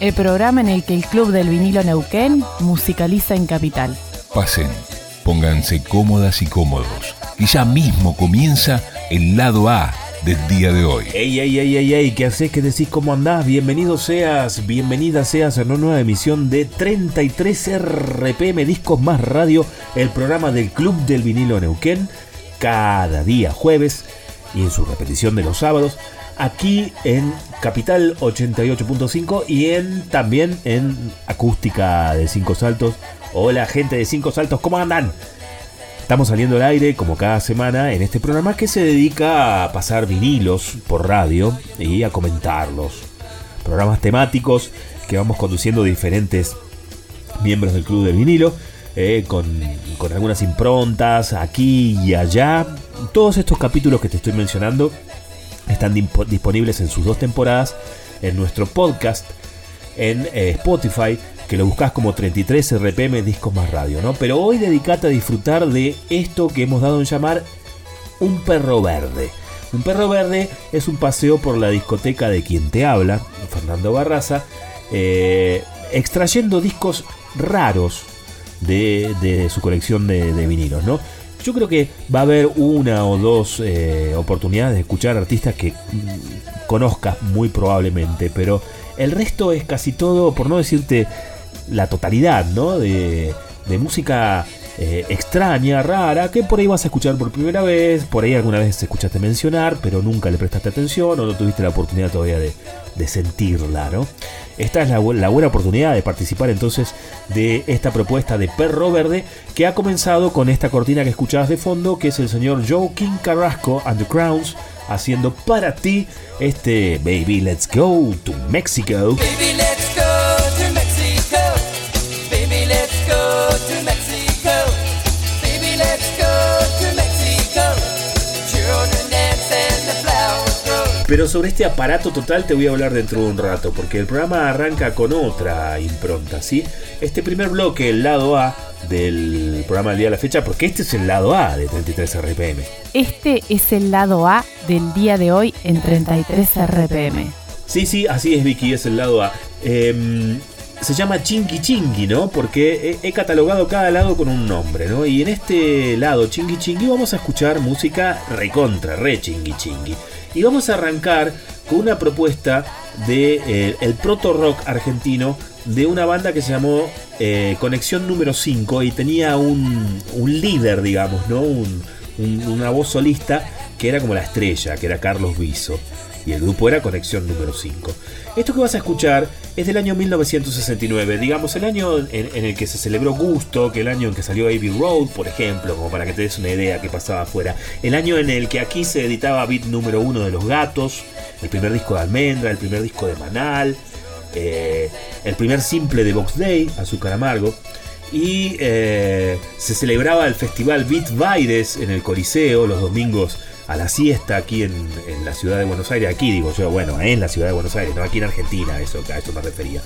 El programa en el que el Club del Vinilo Neuquén musicaliza en Capital. Pasen, pónganse cómodas y cómodos. Y ya mismo comienza el lado A del día de hoy. Ey, ey, ey, ey, ey, ¿qué haces? ¿Qué decís? ¿Cómo andás? Bienvenido seas, bienvenida seas a una nueva emisión de 33 RPM Discos Más Radio, el programa del Club del Vinilo Neuquén, cada día jueves y en su repetición de los sábados, aquí en Capital 88.5 y en también en Acústica de Cinco Saltos. Hola gente de Cinco Saltos, ¿cómo andan? Estamos saliendo al aire como cada semana en este programa que se dedica a pasar vinilos por radio y a comentarlos. Programas temáticos que vamos conduciendo diferentes miembros del Club de Vinilo. eh, con, con algunas improntas aquí y allá. Todos estos capítulos que te estoy mencionando están disponibles en sus dos temporadas en nuestro podcast en eh, Spotify, que lo buscas como 33 RPM Discos Más Radio, ¿no? Pero hoy dedicate a disfrutar de esto que hemos dado en llamar un perro verde. Un perro verde es un paseo por la discoteca de quien te habla, Fernando Barraza, eh, extrayendo discos raros de, de su colección de, de vinilos, ¿no? Yo creo que va a haber una o dos eh, oportunidades de escuchar artistas que mm, conozcas muy probablemente, pero el resto es casi todo, por no decirte la totalidad, ¿no? De, de música eh, extraña, rara, que por ahí vas a escuchar por primera vez, por ahí alguna vez escuchaste mencionar, pero nunca le prestaste atención o no tuviste la oportunidad todavía de, de sentirla, ¿no? Esta es la, bu- la buena oportunidad de participar entonces de esta propuesta de Perro Verde que ha comenzado con esta cortina que escuchabas de fondo, que es el señor King Carrasco and the Crowns haciendo para ti este Baby Let's Go to Mexico. Baby, let's go Pero sobre este aparato total te voy a hablar dentro de un rato, porque el programa arranca con otra impronta, ¿sí? Este primer bloque, el lado A del programa del día de la fecha, porque este es el lado A de 33 RPM. Este es el lado A del día de hoy en 33 RPM. Sí, sí, así es Vicky, es el lado A. Em, se llama Chingy Chingy, ¿no? Porque he, he catalogado cada lado con un nombre, ¿no? Y en este lado, Chingy Chingy, vamos a escuchar música recontra, re Chingy Chingy. Y vamos a arrancar con una propuesta de eh, el proto rock argentino de una banda que se llamó eh, Conexión número 5 y tenía un, un líder, digamos, ¿no? Un- un- una voz solista que era como la estrella, que era Carlos Viso. Y el grupo era Conexión número 5. Esto que vas a escuchar es del año 1969, digamos el año en, el que se celebró Gusto, que el año en que salió Abbey Road, por ejemplo, como para que te des una idea que pasaba afuera. El año en el que aquí se editaba Beat número 1 de Los Gatos, el primer disco de Almendra, el primer disco de Manal, eh, el primer simple de Box Day, Azúcar Amargo. Y eh, se celebraba el festival Beat Baires en el Coliseo los domingos a la siesta aquí en, la ciudad de Buenos Aires. Aquí digo yo, bueno, en la ciudad de Buenos Aires, no aquí en Argentina, eso, a eso me refería.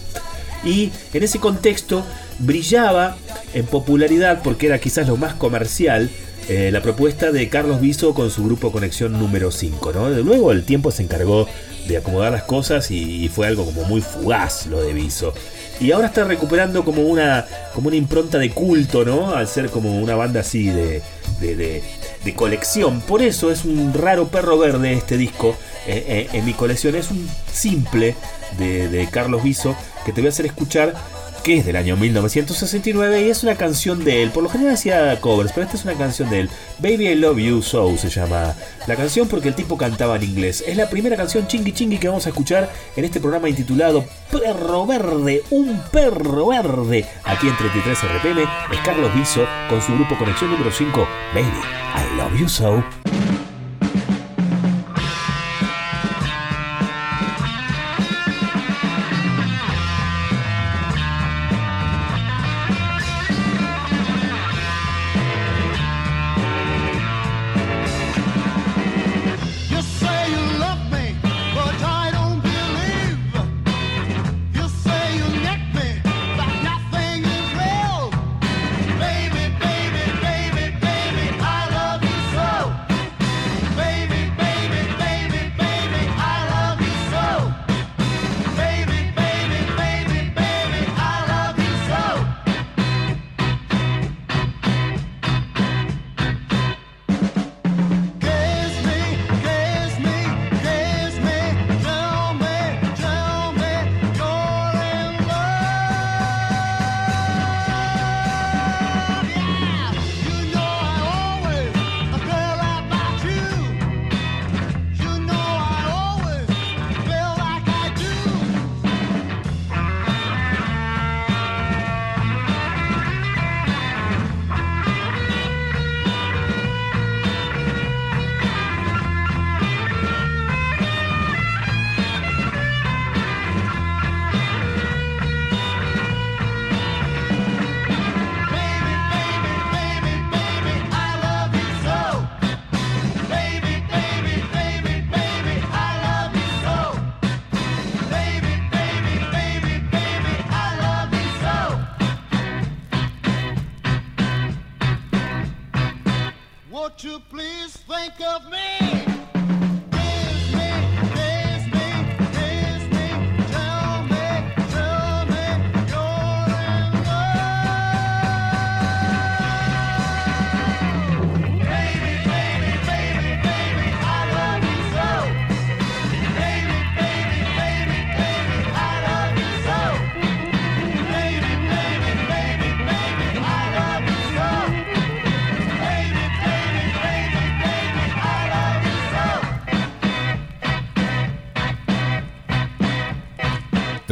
Y en ese contexto brillaba en popularidad porque era quizás lo más comercial eh, la propuesta de Carlos Viso con su grupo Conexión número 5. ¿no? Luego el tiempo se encargó de acomodar las cosas y, fue algo como muy fugaz lo de Viso. Y ahora está recuperando como una, como una impronta de culto, ¿no? Al ser como una banda así de, de- de colección. Por eso es un raro perro verde este disco eh, eh, en mi colección. Es un simple de, de Carlos Viso que te voy a hacer escuchar que es del año 1969 y es una canción de él. Por lo general hacía covers, pero esta es una canción de él. Baby I Love You So se llama la canción porque el tipo cantaba en inglés. Es la primera canción chingui chingui que vamos a escuchar en este programa intitulado Perro Verde, un perro verde. Aquí en 33 RPM es Carlos Viso con su grupo Conexión número 5, Baby I Love You So.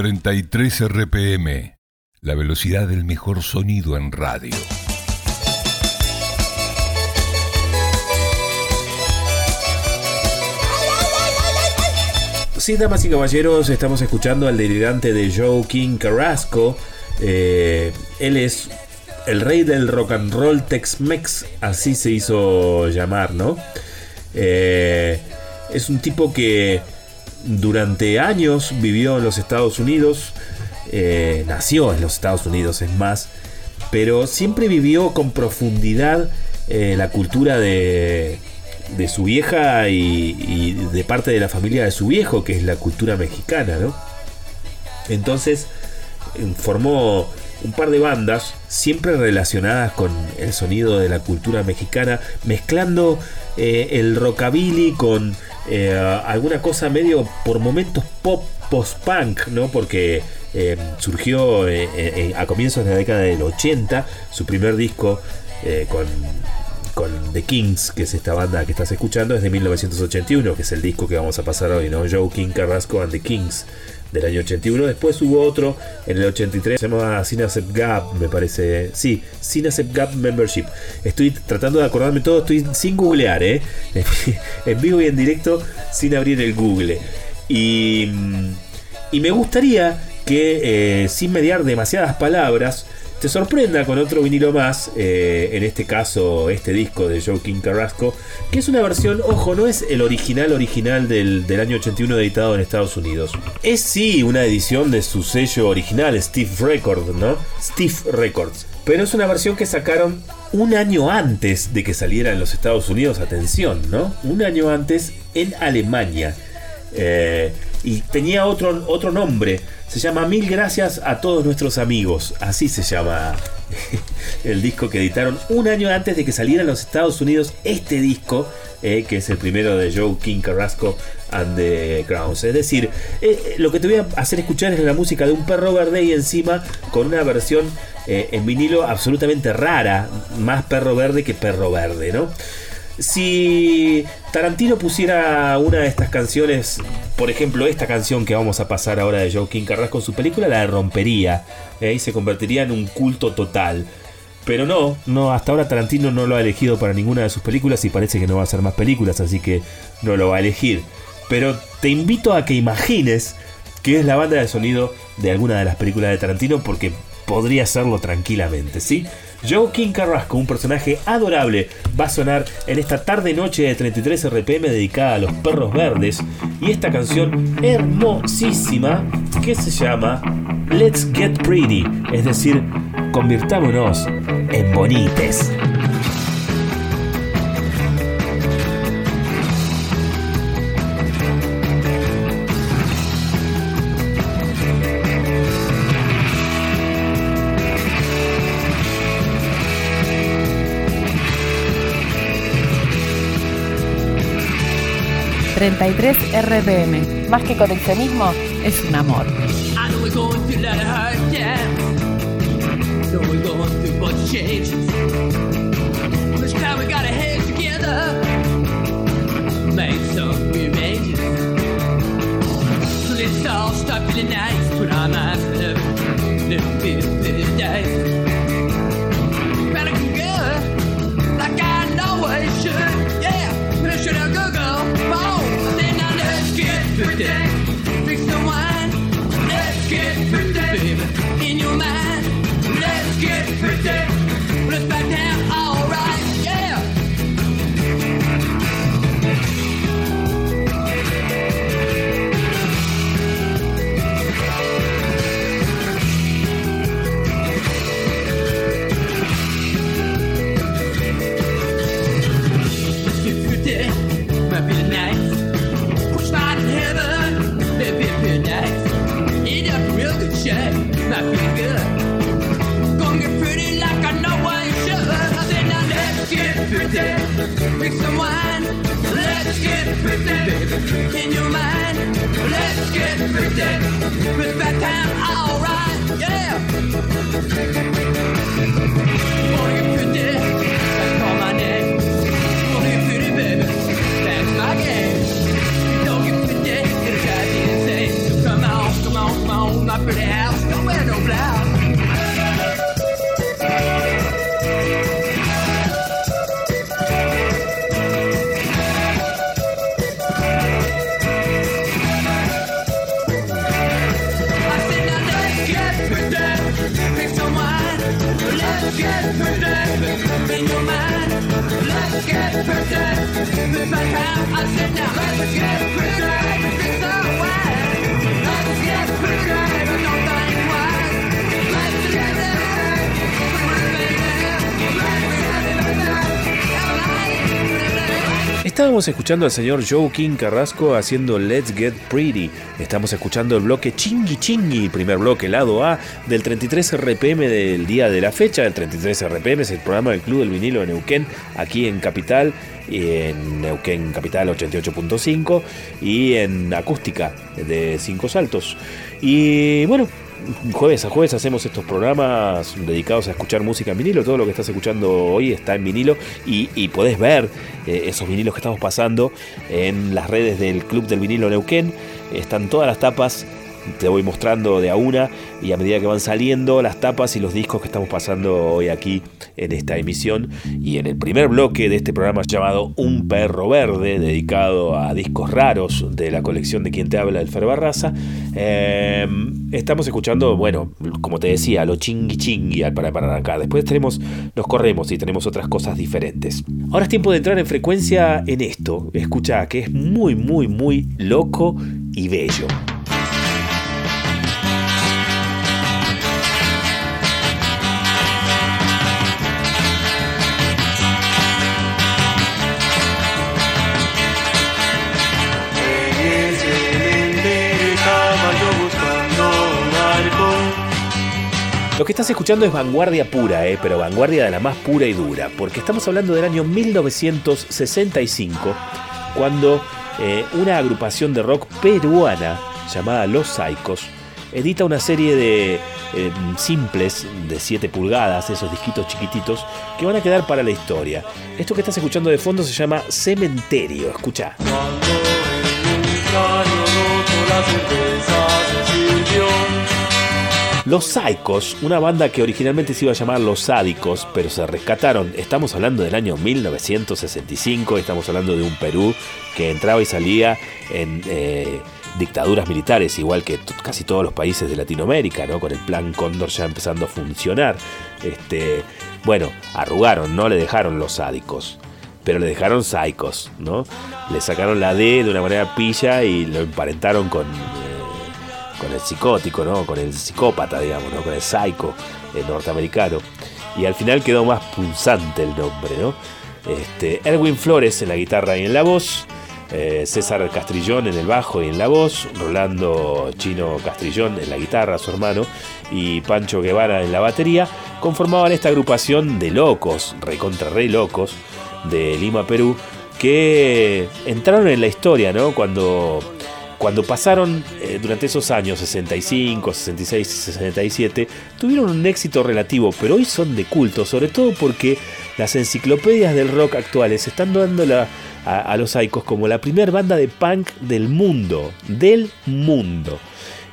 33 RPM, la velocidad del mejor sonido en radio. Sí, damas y caballeros, estamos escuchando al delirante de Joe King Carrasco. Eh, él es el rey del rock and roll Tex-Mex, así se hizo llamar, ¿no? Eh, es un tipo que durante años vivió en los Estados Unidos, eh, nació en los Estados Unidos, es más, pero siempre vivió con profundidad eh, la cultura de, de su vieja y, y de parte de la familia de su viejo, que es la cultura mexicana, ¿no? Entonces eh, formó un par de bandas, siempre relacionadas con el sonido de la cultura mexicana, mezclando eh, el rockabilly con eh, alguna cosa medio por momentos pop post-punk, ¿no? Porque eh, surgió eh, a comienzos de la década del 80, su primer disco con con The Kings, que es esta banda que estás escuchando, es de 1981, que es el disco que vamos a pasar hoy, ¿no? Joe King Carrasco and The Kings del año 81. Después hubo otro en el 83, se llama Sinacep Gap, me parece. Sí, Sinacep Gap Membership. Estoy tratando de acordarme todo, estoy sin googlear, ¿eh? en vivo y en directo, sin abrir el Google. Y, y me gustaría que, eh, sin mediar demasiadas palabras, te sorprenda con otro vinilo más, eh, en este caso este disco de King Carrasco, que es una versión, ojo, no es el original original del, del año 81 editado en Estados Unidos. Es sí una edición de su sello original, Steve Records, ¿no? Steve Records. Pero es una versión que sacaron un año antes de que saliera en los Estados Unidos, atención, ¿no? Un año antes en Alemania. Eh, y tenía otro, otro nombre. Se llama Mil Gracias a todos nuestros amigos. Así se llama el disco que editaron un año antes de que saliera en los Estados Unidos este disco, eh, que es el primero de Joe King Carrasco and the Crowns. Es decir, eh, lo que te voy a hacer escuchar es la música de un perro verde y encima con una versión eh, en vinilo absolutamente rara. Más perro verde que perro verde, ¿no? Si Tarantino pusiera una de estas canciones, por ejemplo, esta canción que vamos a pasar ahora de King Carrasco en su película, la rompería ¿eh? y se convertiría en un culto total. Pero no, no, hasta ahora Tarantino no lo ha elegido para ninguna de sus películas y parece que no va a hacer más películas, así que no lo va a elegir. Pero te invito a que imagines que es la banda de sonido de alguna de las películas de Tarantino porque podría hacerlo tranquilamente, ¿sí? King Carrasco, un personaje adorable, va a sonar en esta tarde-noche de 33 RPM dedicada a los perros verdes y esta canción hermosísima que se llama Let's Get Pretty, es decir, convirtámonos en bonites. 33 RPM. Más que coleccionismo, es un amor. I know we're going through a lot of hard times. Know we're going pretty. Fix the wine. Let's get pretty, baby. In your mind. Let's get pretty. Drink some wine. Let's get pretty, baby. In your mind, let's get pretty. Respect time, alright, yeah. Estábamos escuchando al señor King Carrasco haciendo Let's Get Pretty. Estamos escuchando el bloque Chingui Chingui, primer bloque, lado A, del 33 RPM del día de la fecha. El 33 RPM es el programa del Club del Vinilo de Neuquén, aquí en Capital, en Neuquén Capital 88.5 y en acústica de Cinco Saltos. Y bueno, jueves a jueves hacemos estos programas dedicados a escuchar música en vinilo. Todo lo que estás escuchando hoy está en vinilo y, y podés ver eh, esos vinilos que estamos pasando en las redes del Club del Vinilo Neuquén. Están todas las tapas. Te voy mostrando de a una y a medida que van saliendo las tapas y los discos que estamos pasando hoy aquí en esta emisión y en el primer bloque de este programa llamado Un Perro Verde, dedicado a discos raros de la colección de quien te habla, el Fer Barraza. Eh, estamos escuchando, bueno, como te decía, lo chingui chingui al para parar acá. Después tenemos, nos corremos y tenemos otras cosas diferentes. Ahora es tiempo de entrar en frecuencia en esto. Escucha, que es muy, muy, muy loco y bello. Lo que estás escuchando es vanguardia pura, eh, pero vanguardia de la más pura y dura, porque estamos hablando del año 1965, cuando eh, una agrupación de rock peruana llamada Los Saicos edita una serie de eh, simples de 7 pulgadas, esos disquitos chiquititos, que van a quedar para la historia. Esto que estás escuchando de fondo se llama Cementerio, escucha. Los Saicos, una banda que originalmente se iba a llamar Los Sádicos, pero se rescataron. Estamos hablando del año 1965, estamos hablando de un Perú que entraba y salía en eh, dictaduras militares, igual que casi todos los países de Latinoamérica, ¿no? Con el plan Cóndor ya empezando a funcionar. Este, bueno, arrugaron, no le dejaron los sádicos. Pero le dejaron Saicos, ¿no? Le sacaron la D de una manera pilla y lo emparentaron con, eh, con el psicótico, ¿no? Con el psicópata, digamos, ¿no? Con el psycho eh, norteamericano. Y al final quedó más punzante el nombre, ¿no? Este, Erwin Flores en la guitarra y en la voz. eh, César Castrillón en el bajo y en la voz, Rolando Chino Castrillón en la guitarra, su hermano, y Pancho Guevara en la batería, conformaban esta agrupación de locos, recontra re locos, de Lima, Perú, que entraron en la historia, ¿no? Cuando cuando pasaron eh, durante esos años 65, 66, 67, tuvieron un éxito relativo, pero hoy son de culto, sobre todo porque las enciclopedias del rock actuales están dando a, los Saicos como la primera banda de punk del mundo, del mundo.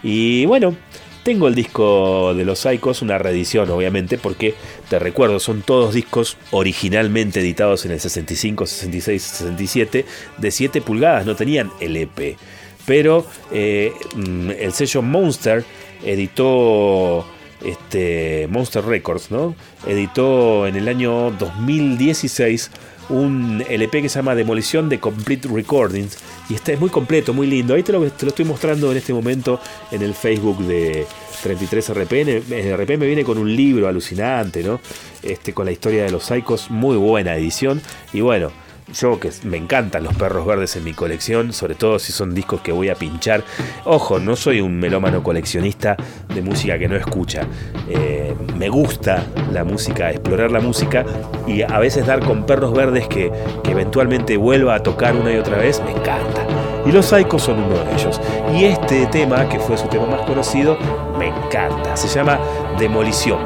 Y bueno, tengo el disco de los Saicos, una reedición obviamente, porque te recuerdo, son todos discos originalmente editados en el 65, 66, 67, de 7 pulgadas, no tenían LP. Pero eh, mm, el sello Monster editó este, Monster Records, ¿no? Editó en el año 2016 un LP que se llama Demolición de Complete Recordings. Y este es muy completo, muy lindo. Ahí te lo, te lo estoy mostrando en este momento en el Facebook de 33 RPN. El RPM viene con un libro alucinante, ¿no? Este, con la historia de los Psychos, muy buena edición. Y bueno, yo que me encantan los perros verdes en mi colección, sobre todo si son discos que voy a pinchar. Ojo, no soy un melómano coleccionista de música que no escucha. Eh, me gusta la música, explorar la música y a veces dar con perros verdes que, que eventualmente vuelva a tocar una y otra vez, me encanta. Y los Psychos son uno de ellos. Y este tema, que fue su tema más conocido, me encanta. Se llama Demolición.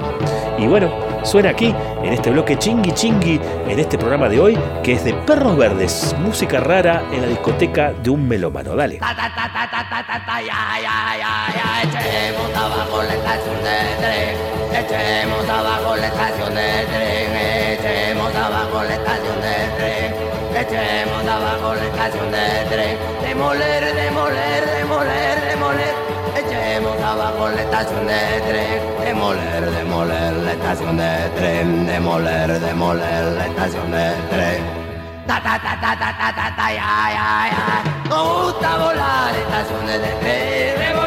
Y bueno, suena aquí, en este bloque chingui chingui, en este programa de hoy, que es de Perros Verdes, música rara en la discoteca de un melómano. Dale. Echemos abajo la estación de tren echemos abajo la estación de tren echemos abajo la estación de tren echemos abajo la estación de tren demoler demoler demoler demoler abajo la estación de tren demoler demoler la estación de tren demoler demoler la estación de tren Ta ta ta ta ta ta ta ta ya ya ya. Nos gusta volar estaciones de tren.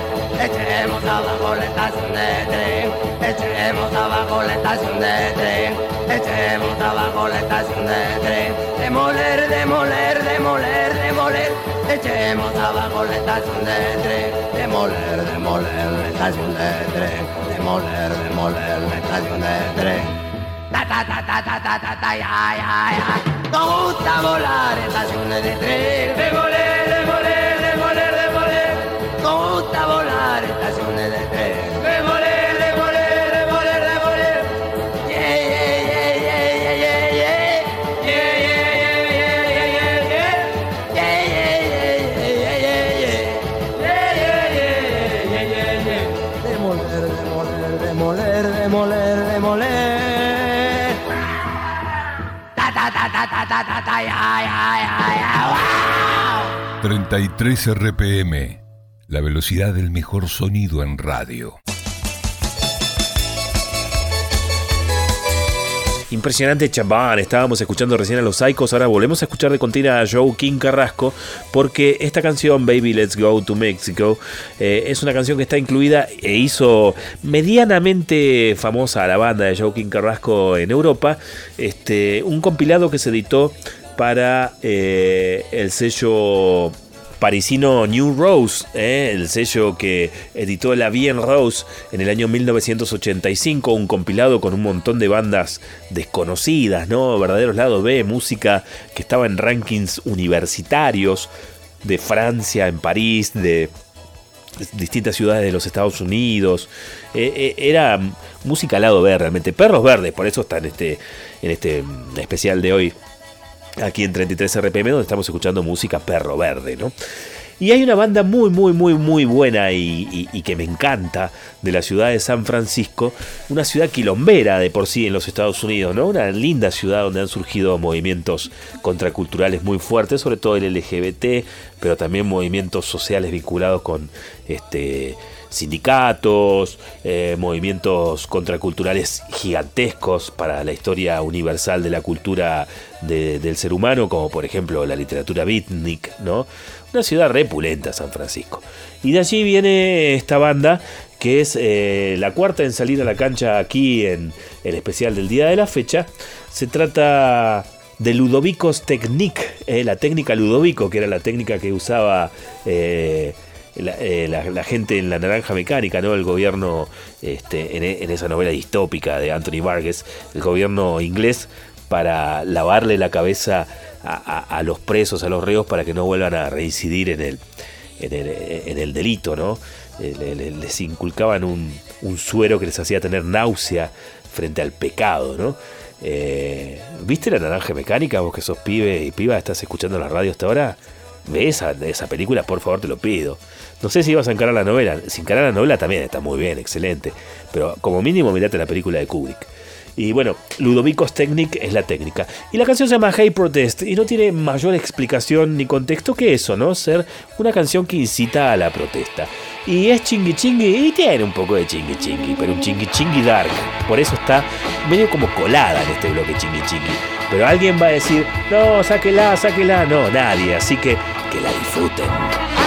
Echemos abajo la estación de tren. Echemos abajo la estación de tren. Echemos abajo la estación de tren. Demoler, demoler, demoler, demoler. Echemos abajo la estación de tren. Demoler, demoler la estación de tren. Demoler, demoler la estación de tren. Ta ta ta ta ta ta ta ta ya ya ya. Nos gusta volar estaciones de tren. Demoler, Gusta volar estaciones de tren. Demoler, demoler, demoler, demoler. Yeah, yeah, yeah, yeah, yeah, yeah, yeah. Yeah, yeah, yeah, yeah, yeah, yeah, yeah. Yeah, yeah, yeah, yeah, yeah, yeah, yeah. Yeah, yeah, yeah, yeah, yeah, yeah. Demoler, demoler, demoler, demoler, demoler. Ta ta ta ta ta ta ta ta ya ya ya ya. Wow. 33 RPM, la velocidad del mejor sonido en radio. Impresionante champán, estábamos escuchando recién a los Psychos, ahora volvemos a escuchar de continua a Joe King Carrasco, porque esta canción, Baby Let's Go to Mexico, eh, es una canción que está incluida e hizo medianamente famosa a la banda de Joe King Carrasco en Europa, este, un compilado que se editó para eh, el sello parisino New Rose, eh, el sello que editó la Bien Rose en el año 1985, un compilado con un montón de bandas desconocidas, ¿no? Verdaderos lados B, música que estaba en rankings universitarios de Francia, en París, de distintas ciudades de los Estados Unidos. Eh, eh, era música al lado B realmente. Perros verdes, por eso está en este, en este mm, especial de hoy aquí en 33 RPM donde estamos escuchando música perro verde, ¿no? Y hay una banda muy, muy, muy, muy buena y, que me encanta de la ciudad de San Francisco, una ciudad quilombera de por sí en los Estados Unidos, ¿no? Una linda ciudad donde han surgido movimientos contraculturales muy fuertes, sobre todo el LGBT, pero también movimientos sociales vinculados con este sindicatos, eh, movimientos contraculturales gigantescos para la historia universal de la cultura de- del ser humano, como por ejemplo la literatura beatnik, ¿no? Una ciudad repulenta San Francisco. Y de allí viene esta banda que es eh, la cuarta en salir a la cancha aquí en el especial del día de la fecha. Se trata de Ludovicos Technique, eh, la técnica Ludovico, que era la técnica que usaba la, eh, la- gente en la naranja mecánica, ¿no? El gobierno, este, en, e- en esa novela distópica de Anthony Burgess, el gobierno inglés para lavarle la cabeza a, los presos, a los reos, para que no vuelvan a reincidir en el, en el, en el delito, ¿no? Eh, le- le- les inculcaban un, un suero que les hacía tener náusea frente al pecado, ¿no? Eh, ¿Viste la naranja mecánica? Vos que sos pibe y piba, estás escuchando la radio hasta ahora. Ve esa, esa película, por favor, te lo pido. No sé si ibas a encarar la novela. Si encarar la novela también está muy bien, excelente. Pero como mínimo mirate la película de Kubrick. Y bueno, Ludovicos Technic es la técnica. Y la canción se llama Hey Protest y no tiene mayor explicación ni contexto que eso, ¿no? Ser una canción que incita a la protesta. Y es chingui chingui y tiene un poco de chingui chingui, pero un chingui chingui dark. Por eso está medio como colada en este bloque chingui chingui. Pero alguien va a decir, no, sáquela, sáquela. No, nadie. Así que que la disfruten.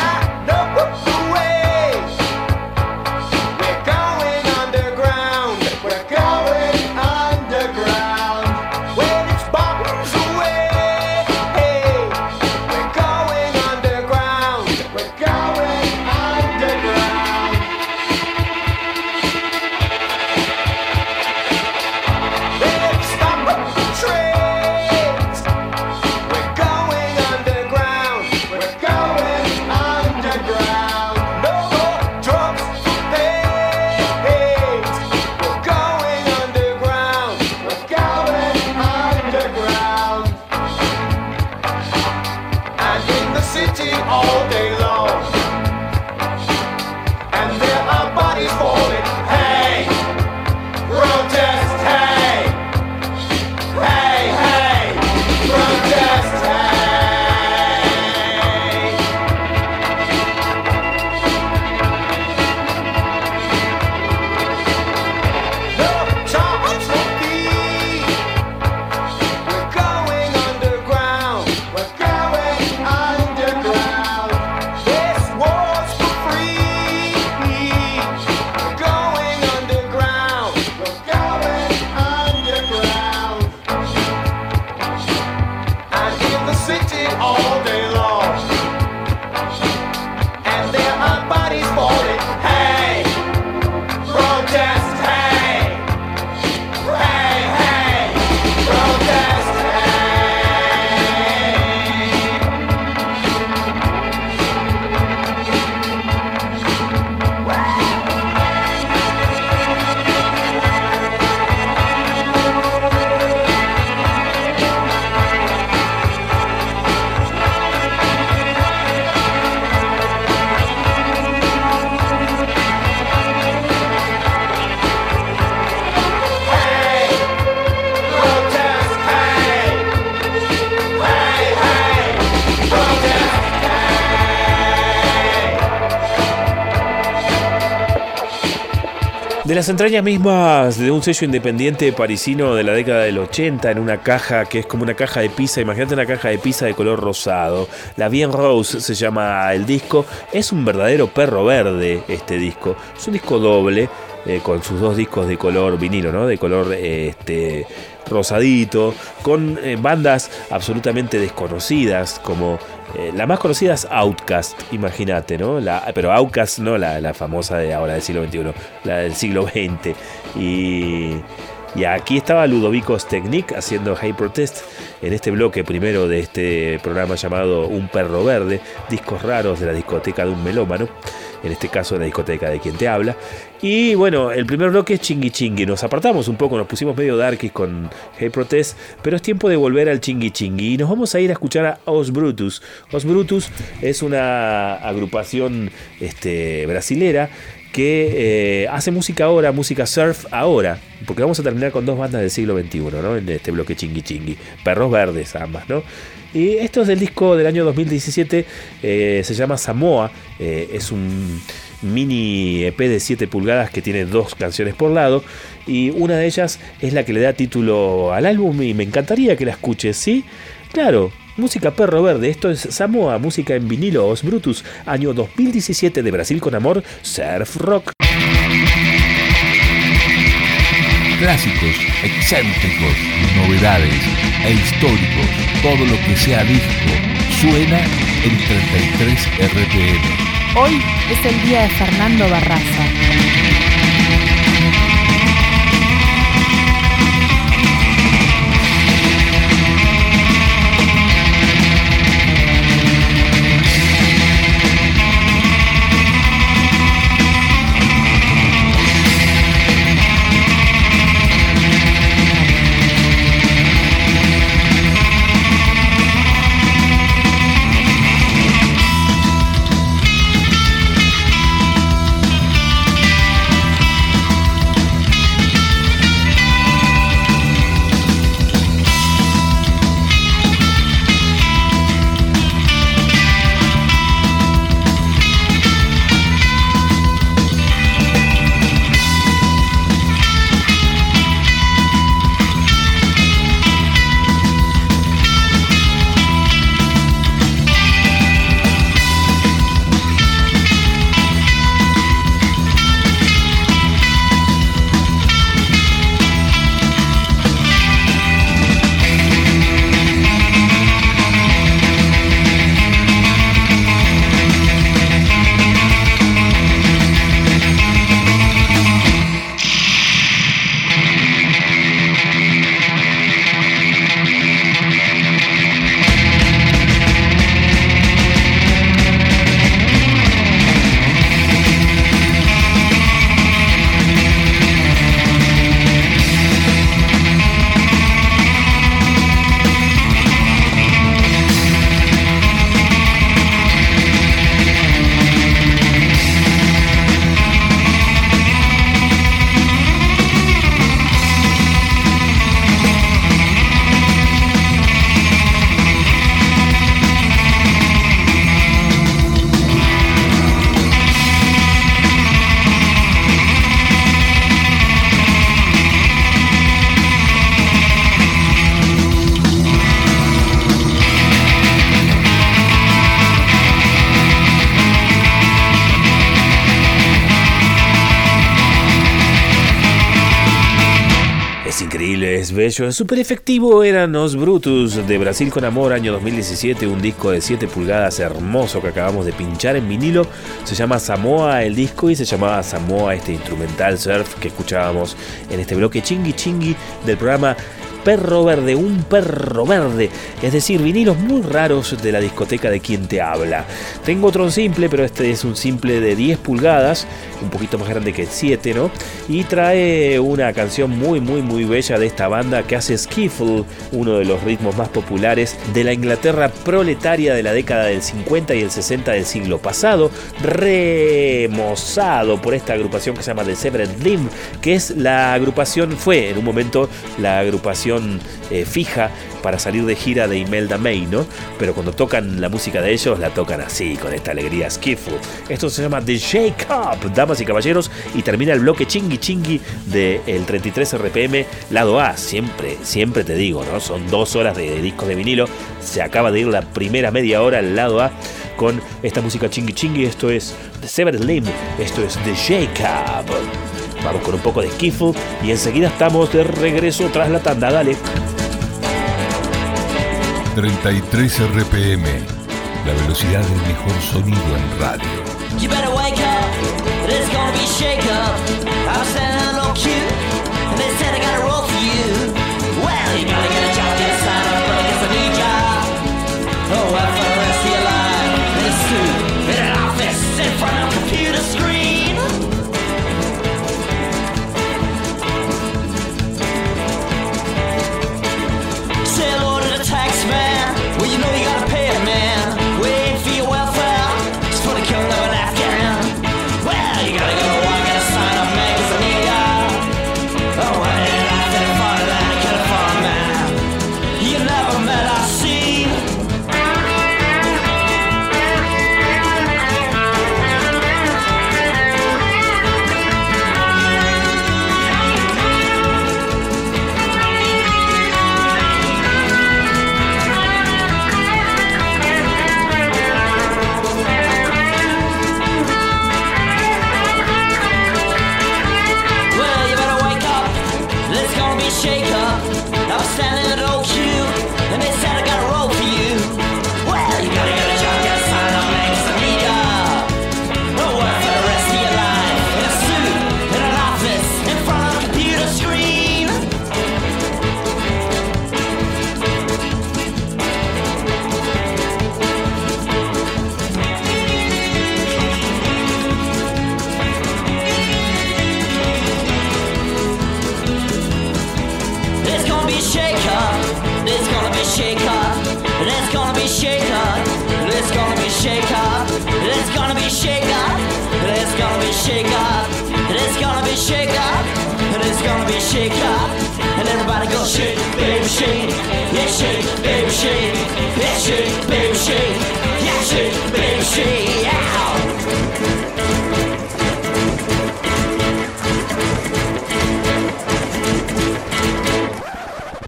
De las entrañas mismas de un sello independiente parisino de la década del 80 en una caja que es como una caja de pizza, imagínate una caja de pizza de color rosado. La Bien Rose se llama el disco, es un verdadero perro verde este disco, es un disco doble eh, con sus dos discos de color vinilo, ¿no? De color este rosadito, con eh, bandas absolutamente desconocidas como eh, la más conocida es Outcast, imagínate, ¿no? La, pero Outcast no la, la famosa de ahora del siglo XXI, la del siglo XX. Y, y aquí estaba Ludovicos Technic haciendo High Protest en este bloque primero de este programa llamado Un Perro Verde, discos raros de la discoteca de un melómano, en este caso la discoteca de quien te habla. Y bueno, el primer bloque es chingui chingui. Nos apartamos un poco, nos pusimos medio darkies con Hey Protest, pero es tiempo de volver al chingui chingui. Y nos vamos a ir a escuchar a Os Brutus. Os Brutus es una agrupación este, brasilera que eh, hace música ahora, música surf ahora, porque vamos a terminar con dos bandas del siglo XXI, ¿no? En este bloque chingui chingui. Perros verdes ambas, ¿no? Y esto es del disco del año 2017, eh, se llama Samoa, eh, es un mini EP de 7 pulgadas que tiene dos canciones por lado y una de ellas es la que le da título al álbum y me encantaría que la escuches, ¿sí? Claro, música perro verde, esto es Samoa, música en vinilo Os Brutus, año 2017 de Brasil con amor, surf rock. Clásicos, excéntricos, novedades e históricos. Todo lo que sea disco suena en 33 RPM. Hoy es el día de Fernando Barraza. Bello, es súper efectivo. Eran los Brutus de Brasil con Amor, año 2017. Un disco de 7 pulgadas hermoso que acabamos de pinchar en vinilo. Se llama Samoa el disco y se llamaba Samoa este instrumental surf que escuchábamos en este bloque chingui chingui del programa Perro Verde, un perro verde, es decir, vinilos muy raros de la discoteca de quien te habla. Tengo otro simple, pero este es un simple de 10 pulgadas, un poquito más grande que el 7, ¿no? Y trae una canción muy, muy, muy bella de esta banda que hace skiffle, uno de los ritmos más populares de la Inglaterra proletaria de la década del 50 y el 60 del siglo pasado, remozado por esta agrupación que se llama The Severed Limb, que es la agrupación, fue en un momento la agrupación eh, fija para salir de gira de Imelda May, ¿no? Pero cuando tocan la música de ellos, la tocan así, con esta alegría skiffle. Esto se llama The Shake Up, damas y caballeros, y termina el bloque chingui chingui del 33 RPM, lado A. Siempre, siempre te digo, ¿no? Son dos horas de, de discos de vinilo. Se acaba de ir la primera media hora al lado A con esta música chingui chingui. Esto es The Severed Limb, esto es The Shake Up. Vamos con un poco de skiffle y enseguida estamos de regreso tras la tanda. Dale. 33 RPM, la velocidad del mejor sonido en radio. You better wake up, there's gonna be shake up. I'm standing on no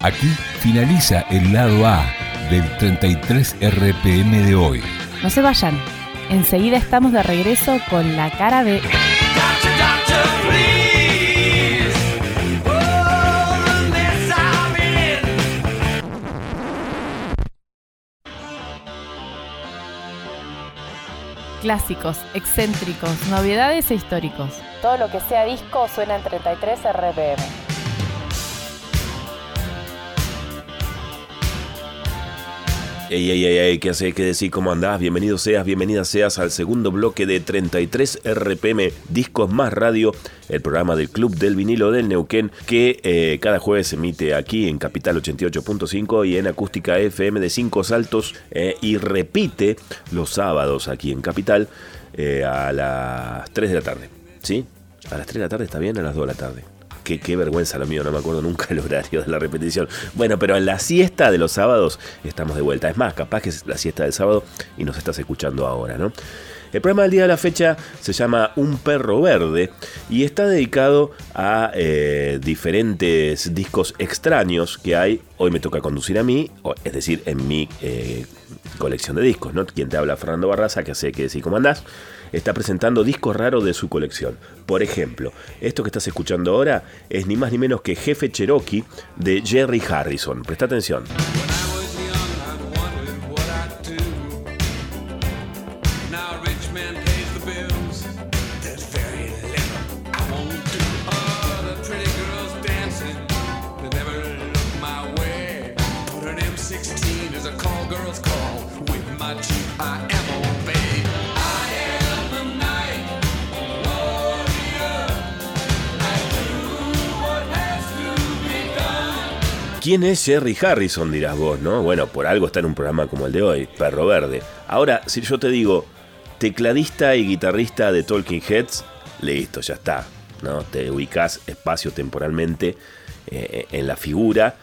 Aquí finaliza el lado A del 33 RPM de hoy. No se vayan. Enseguida estamos de regreso con la cara de... Clásicos, excéntricos, novedades e históricos. Todo lo que sea disco suena en 33 RPM. Ey, ey, ey, ey, ¿qué haces? ¿Qué decís? ¿Cómo andás? Bienvenido seas, bienvenida seas al segundo bloque de 33 RPM Discos Más Radio, el programa del Club del Vinilo del Neuquén, que eh, cada jueves se emite aquí en Capital 88.5 y en Acústica FM de 5 Saltos eh, y repite los sábados aquí en Capital eh, a las 3 de la tarde. ¿Sí? ¿A las 3 de la tarde está bien? A las 2 de la tarde. Qué, vergüenza lo mío, no me acuerdo nunca el horario de la repetición. Bueno, pero en la siesta de los sábados estamos de vuelta. Es más, capaz que es la siesta del sábado y nos estás escuchando ahora, ¿no? El programa del día de la fecha se llama Un perro verde y está dedicado a eh, diferentes discos extraños que hay. Hoy me toca conducir a mí, es decir, en mi eh, colección de discos, ¿no? Quien te habla, Fernando Barraza, que sé que decir cómo andás, está presentando discos raros de su colección. Por ejemplo, esto que estás escuchando ahora es ni más ni menos que Jefe Cherokee de Jerry Harrison. Presta atención. ¿Quién es Jerry Harrison? Dirás vos, ¿no? Bueno, por algo está en un programa como el de hoy, Perro Verde. Ahora, si yo te digo tecladista y guitarrista de Talking Heads, listo, ya está. ¿no? Te ubicás espacio-temporalmente eh, en la figura.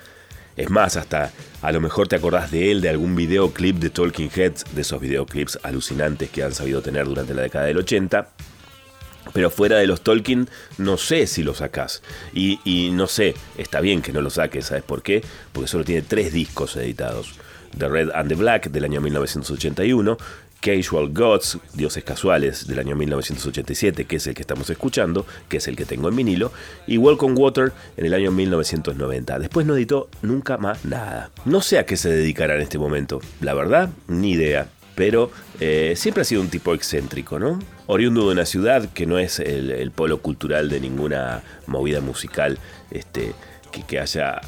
Es más, hasta a lo mejor te acordás de él, de algún videoclip de Talking Heads, de esos videoclips alucinantes que han sabido tener durante la década del 80. Pero fuera de los Tolkien, no sé si lo sacás. Y, y no sé, está bien que no lo saques, ¿sabes por qué? Porque solo tiene tres discos editados. The Red and the Black del año 1981, Casual Gods, Dioses Casuales del año 1987, que es el que estamos escuchando, que es el que tengo en vinilo, y on Water en el año 1990. Después no editó nunca más nada. No sé a qué se dedicará en este momento, la verdad, ni idea pero eh, siempre ha sido un tipo excéntrico, ¿no? Oriundo de una ciudad que no es el, polo cultural de ninguna movida musical este, que, haya,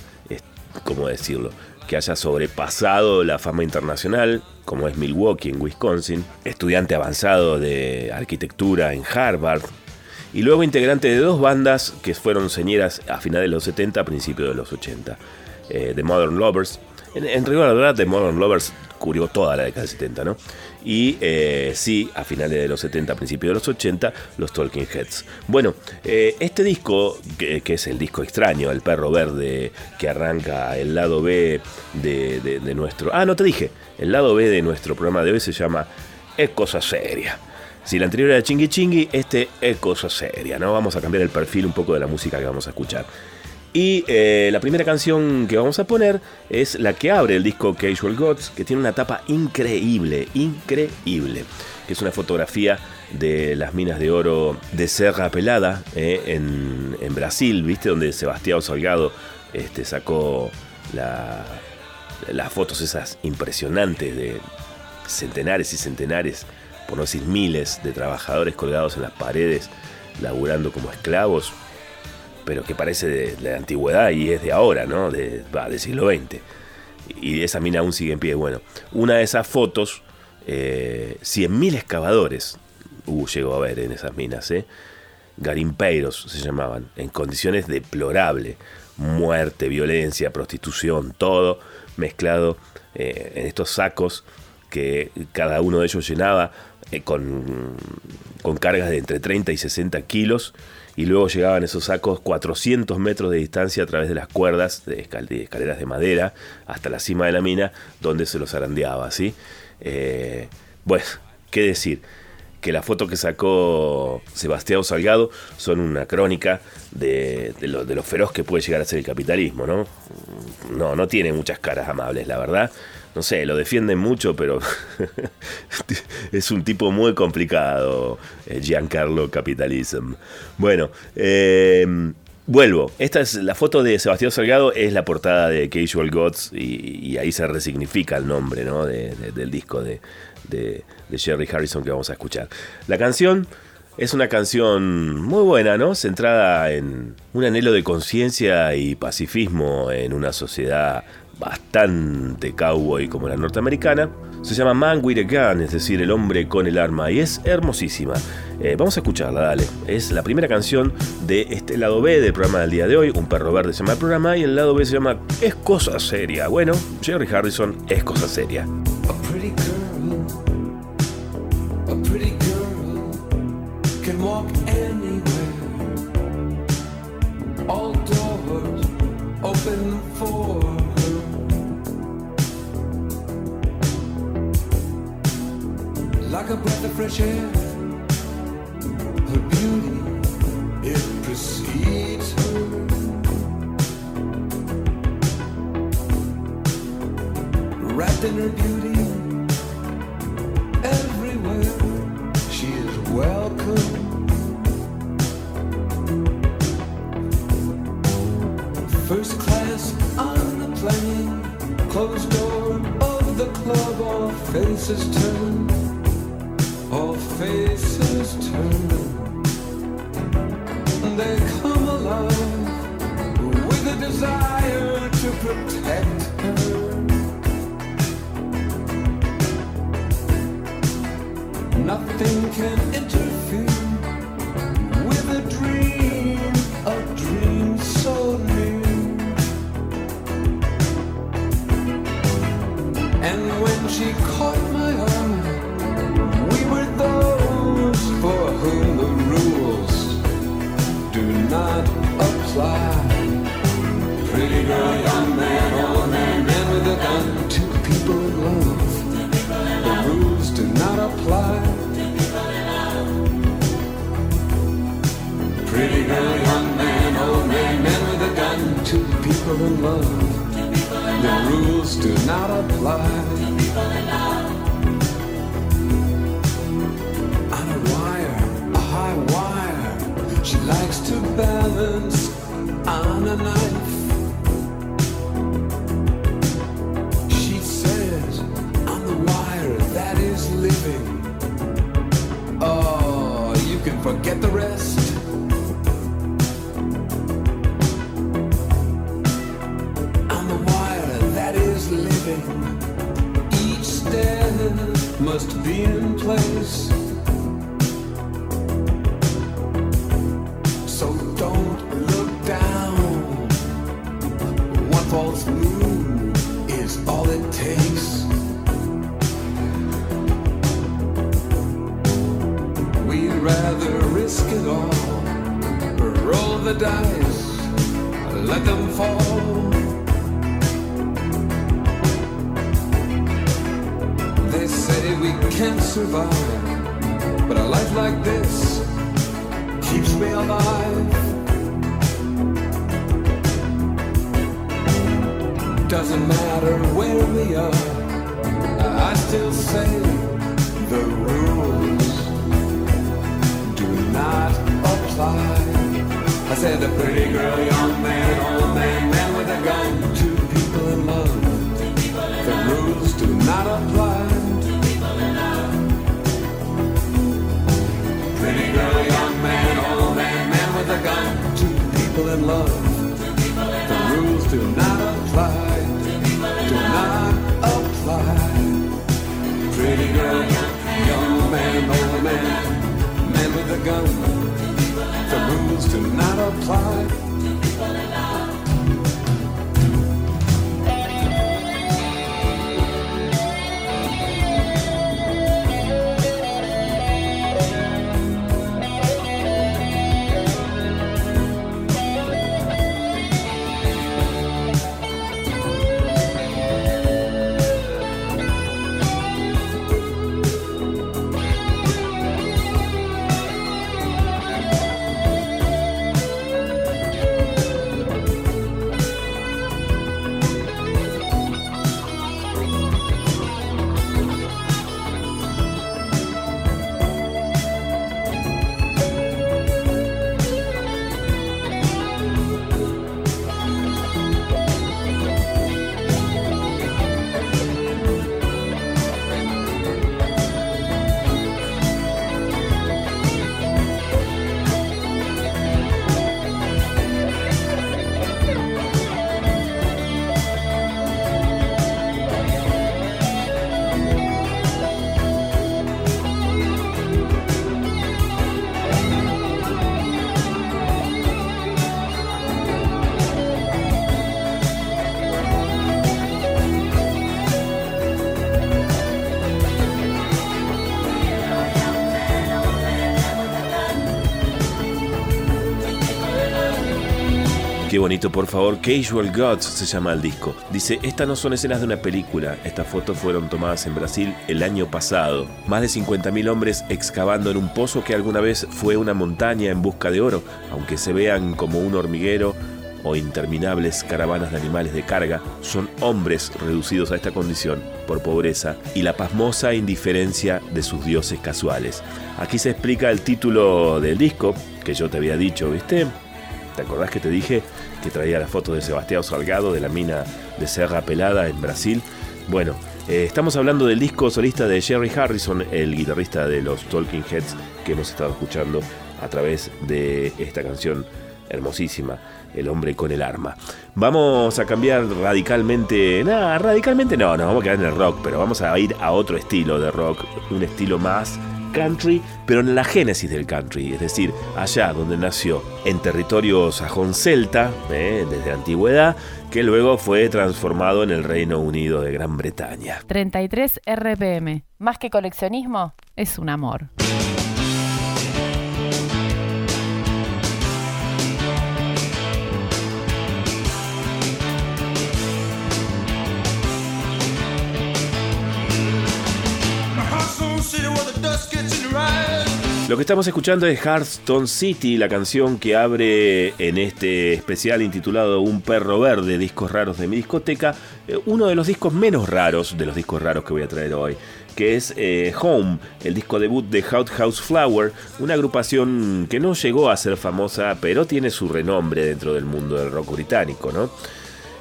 ¿cómo decirlo? Que haya sobrepasado la fama internacional, como es Milwaukee en Wisconsin, estudiante avanzado de arquitectura en Harvard, y luego integrante de dos bandas que fueron señeras a finales de los 70, a principios de los 80. Eh, The Modern Lovers. En, en verdad, The Modern Lovers cubrió toda la década del 70, ¿no? Y eh, sí, a finales de los 70, a principios de los 80, los Talking Heads. Bueno, eh, este disco, que, es el disco extraño, El Perro Verde, que arranca el lado B de nuestro... Ah, no te dije, el lado B de nuestro programa de hoy se llama Es Cosa Seria. Si la anterior era chingui chingui, este es cosa seria, ¿no? Vamos a cambiar el perfil un poco de la música que vamos a escuchar. Y eh, la primera canción que vamos a poner es la que abre el disco Casual Gods, que tiene una tapa increíble, increíble. Que es una fotografía de las minas de oro de Serra Pelada, eh, en, Brasil, ¿viste? Donde Sebastián Salgado este, sacó la- las fotos esas impresionantes de centenares y centenares, por no decir miles, de trabajadores colgados en las paredes, laburando como esclavos, pero que parece de, la antigüedad y es de ahora, ¿no? De, va, del siglo XX. Y esa mina aún sigue en pie. Bueno, una de esas fotos, eh, 100.000 excavadores uh, llegó a ver en esas minas, ¿eh? Garimpeiros se llamaban, en condiciones deplorables. Muerte, violencia, prostitución, todo mezclado eh, en estos sacos que cada uno de ellos llenaba eh, con, con cargas de entre 30 y 60 kilos y luego llegaban esos sacos 400 metros de distancia a través de las cuerdas de, escal- de escaleras de madera hasta la cima de la mina donde se los arandeaba, ¿sí? Eh, bueno, ¿qué decir? que la foto que sacó Sebastián Salgado son una crónica de, de lo, de lo feroz que puede llegar a ser el capitalismo, ¿no? No, no tiene muchas caras amables, la verdad. No sé, lo defienden mucho, pero es un tipo muy complicado, eh, Giancarlo Capitalism. Bueno, eh, vuelvo. Esta es la foto de Sebastián Salgado, es la portada de Casual Gods y, y ahí se resignifica el nombre ¿no? de- de- del disco de, de, de Jerry Harrison que vamos a escuchar. La canción es una canción muy buena, ¿no? Centrada en un anhelo de conciencia y pacifismo en una sociedad bastante cowboy como la norteamericana. Se llama Man with a Gun, es decir, el hombre con el arma, y es hermosísima. Eh, vamos a escucharla, dale. Es la primera canción de este lado B del programa del día de hoy. Un perro verde se llama el programa y el lado B se llama Es cosa seria. Bueno, Jerry Harrison es cosa seria. A pretty girl, a pretty girl can walk anywhere. All doors open Like a breath of fresh air. Her beauty, it precedes her. Wrapped in her beauty, everywhere she is welcome. First class on the plane, closed door of the club, all faces turn, all faces turn. and They come alive with a desire to protect her. Nothing can interfere with a dream, a dream so near. And when she caught not apply. Pretty girl, young man, old man, man with a gun, two people in love. The rules do not apply. Pretty girl, young man, old man, man with a gun, two people in love. The rules do not apply. On a wire, a high wire, she likes to balance on a knife. She says, on the wire, that is living. Oh, you can forget the rest. On the wire, that is living. Each step must be in place. Matter where we are, bonito, por favor. Casual Gods se llama el disco. Dice, estas no son escenas de una película. Estas fotos fueron tomadas en Brasil el año pasado. Más de 50.000 hombres excavando en un pozo que alguna vez fue una montaña en busca de oro, aunque se vean como un hormiguero o interminables caravanas de animales de carga, son hombres reducidos a esta condición por pobreza y la pasmosa indiferencia de sus dioses casuales. Aquí se explica el título del disco, que yo te había dicho, ¿viste? ¿Te acordás que te dije traía la foto de Sebastián Salgado de la mina de Serra Pelada en Brasil? Bueno, eh, estamos hablando del disco solista de Jerry Harrison, el guitarrista de los Talking Heads que hemos estado escuchando a través de esta canción hermosísima, El hombre con el arma. Vamos a cambiar radicalmente, nada, radicalmente no, nos vamos a quedar en el rock, pero vamos a ir a otro estilo de rock, un estilo más country, pero en la génesis del country, es decir, allá donde nació, en territorio sajón-celta, eh, desde antigüedad, que luego fue transformado en el Reino Unido de Gran Bretaña. 33 RPM. Más que coleccionismo, es un amor. Lo que estamos escuchando es Hearthstone City, la canción que abre en este especial intitulado Un perro verde, discos raros de mi discoteca, eh, uno de los discos menos raros de los discos raros que voy a traer hoy, que es eh, Home, el disco debut de Hot House Flower, una agrupación que no llegó a ser famosa, pero tiene su renombre dentro del mundo del rock británico,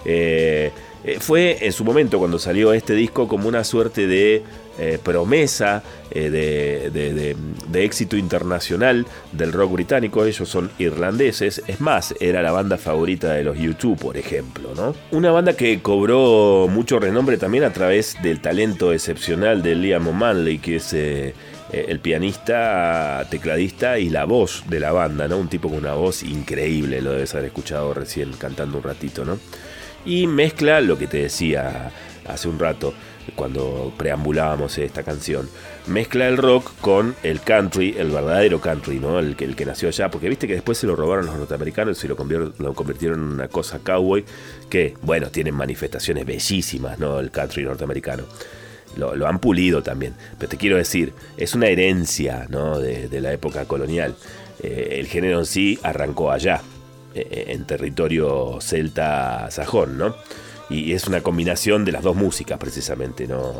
eh, fue en su momento cuando salió este disco como una suerte de eh, promesa eh, de, éxito internacional del rock británico. Ellos son irlandeses. Es más, era la banda favorita de los YouTube, por ejemplo. ¿no? Una banda que cobró mucho renombre también a través del talento excepcional de Liam O'Malley, que es... eh, el pianista, tecladista y la voz de la banda, ¿no? Un tipo con una voz increíble, lo debes haber escuchado recién cantando un ratito, ¿no? Y mezcla lo que te decía hace un rato, cuando preambulábamos esta canción. Mezcla el rock con el country, el verdadero country, ¿no? El que, el que nació allá, porque viste que después se lo robaron los norteamericanos y lo, lo convirtieron en una cosa cowboy, que, bueno, tienen manifestaciones bellísimas, ¿no? El country norteamericano lo, lo han pulido también. Pero te quiero decir, es una herencia ¿no? de, de la época colonial. Eh, el género en sí arrancó allá, eh, en territorio celta sajón, ¿no? Y es una combinación de las dos músicas, precisamente, ¿no?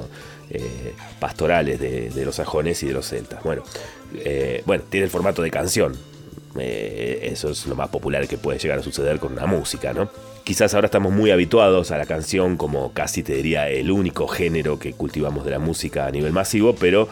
Eh, pastorales de, de los sajones y de los celtas. Bueno, eh, bueno, tiene el formato de canción. Eh, eso es lo más popular que puede llegar a suceder con una música, ¿no? Quizás ahora estamos muy habituados a la canción como casi te diría el único género que cultivamos de la música a nivel masivo, pero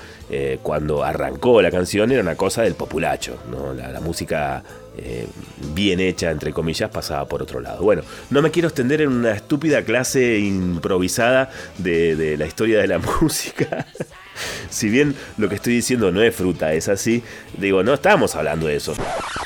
cuando arrancó la canción era una cosa del populacho, ¿no? La música eh, bien hecha, entre comillas, pasaba por otro lado. Bueno, no me quiero extender en una estúpida clase improvisada de, de la historia de la música. Si bien lo que estoy diciendo no es fruta, es así, digo, no estamos hablando de eso.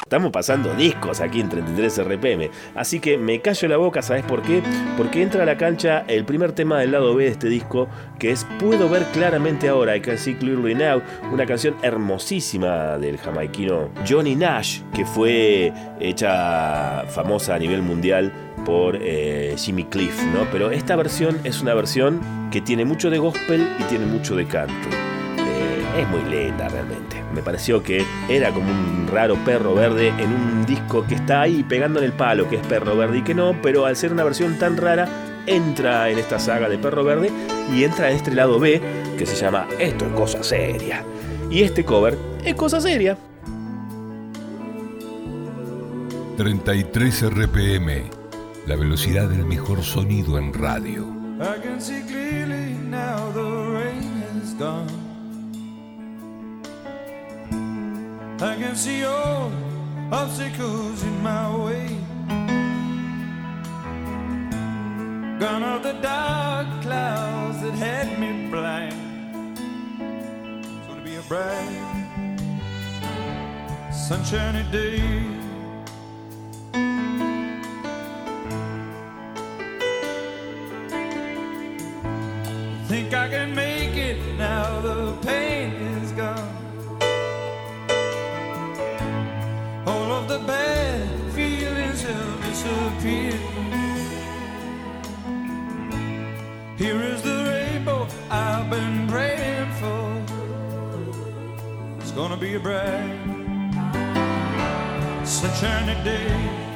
Estamos pasando discos aquí en 33 RPM. Así que me callo la boca, ¿sabes por qué? Porque entra a la cancha el primer tema del lado B de este disco, que es Puedo ver claramente ahora, I Can See Clearly Now, una canción hermosísima del jamaiquino Johnny Nash, que fue hecha famosa a nivel mundial por eh, Jimmy Cliff, ¿no? Pero esta versión es una versión que tiene mucho de gospel y tiene mucho de country. Eh, es muy linda realmente. Me pareció que era como un raro perro verde en un disco que está ahí pegando en el palo, que es perro verde y que no, pero al ser una versión tan rara, entra en esta saga de perro verde y entra en este lado B que se llama Esto es cosa seria. Y este cover es cosa seria. 33 RPM, la velocidad del mejor sonido en radio. I can see clearly now the rain has gone. I can see all obstacles in my way. Gone are the dark clouds that had me blind. It's gonna be a bright, sunshiny day. Think I can make it now the pain is gone. All of the bad feelings have disappear. Here is the rainbow I've been praying for. It's gonna be a bright, sunshiny day.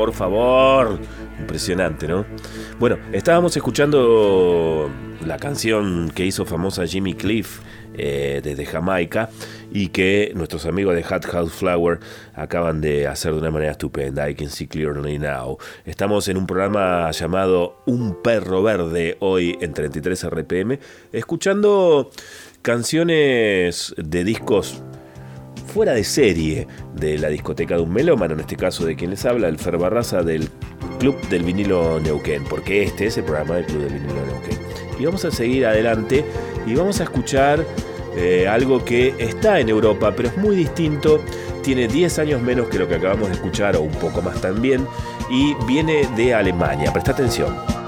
Por favor. Impresionante, ¿no? Bueno, estábamos escuchando la canción que hizo famosa Jimmy Cliff eh, desde Jamaica y que nuestros amigos de Hot House Flower acaban de hacer de una manera estupenda. I can see clearly now. Estamos en un programa llamado Un perro verde hoy en 33 RPM, escuchando canciones de discos fuera de serie de la discoteca de un melómano, en este caso de quien les habla, el Fer Barraza del Club del Vinilo Neuquén, porque este es el programa del Club del Vinilo Neuquén. Y vamos a seguir adelante y vamos a escuchar eh, algo que está en Europa, pero es muy distinto, tiene 10 años menos que lo que acabamos de escuchar, o un poco más también, y viene de Alemania. Presta atención.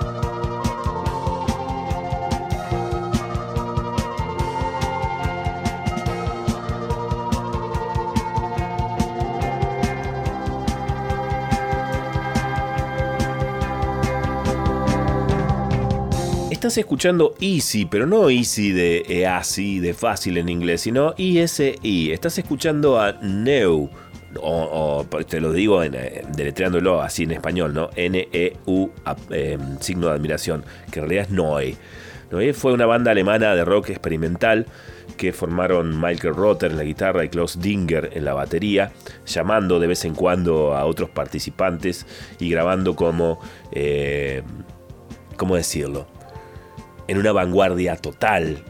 Estás escuchando Easy, pero no Easy de EASY, de fácil en inglés, sino ESI. Estás escuchando a Neu, o, te lo digo en, eh, deletreándolo así en español, ¿no? N-E-U, eh, signo de admiración, que en realidad es Noe. Noe fue una banda alemana de rock experimental que formaron Michael Rotter en la guitarra y Klaus Dinger en la batería, llamando de vez en cuando a otros participantes y grabando como, eh, ¿cómo decirlo? En una vanguardia total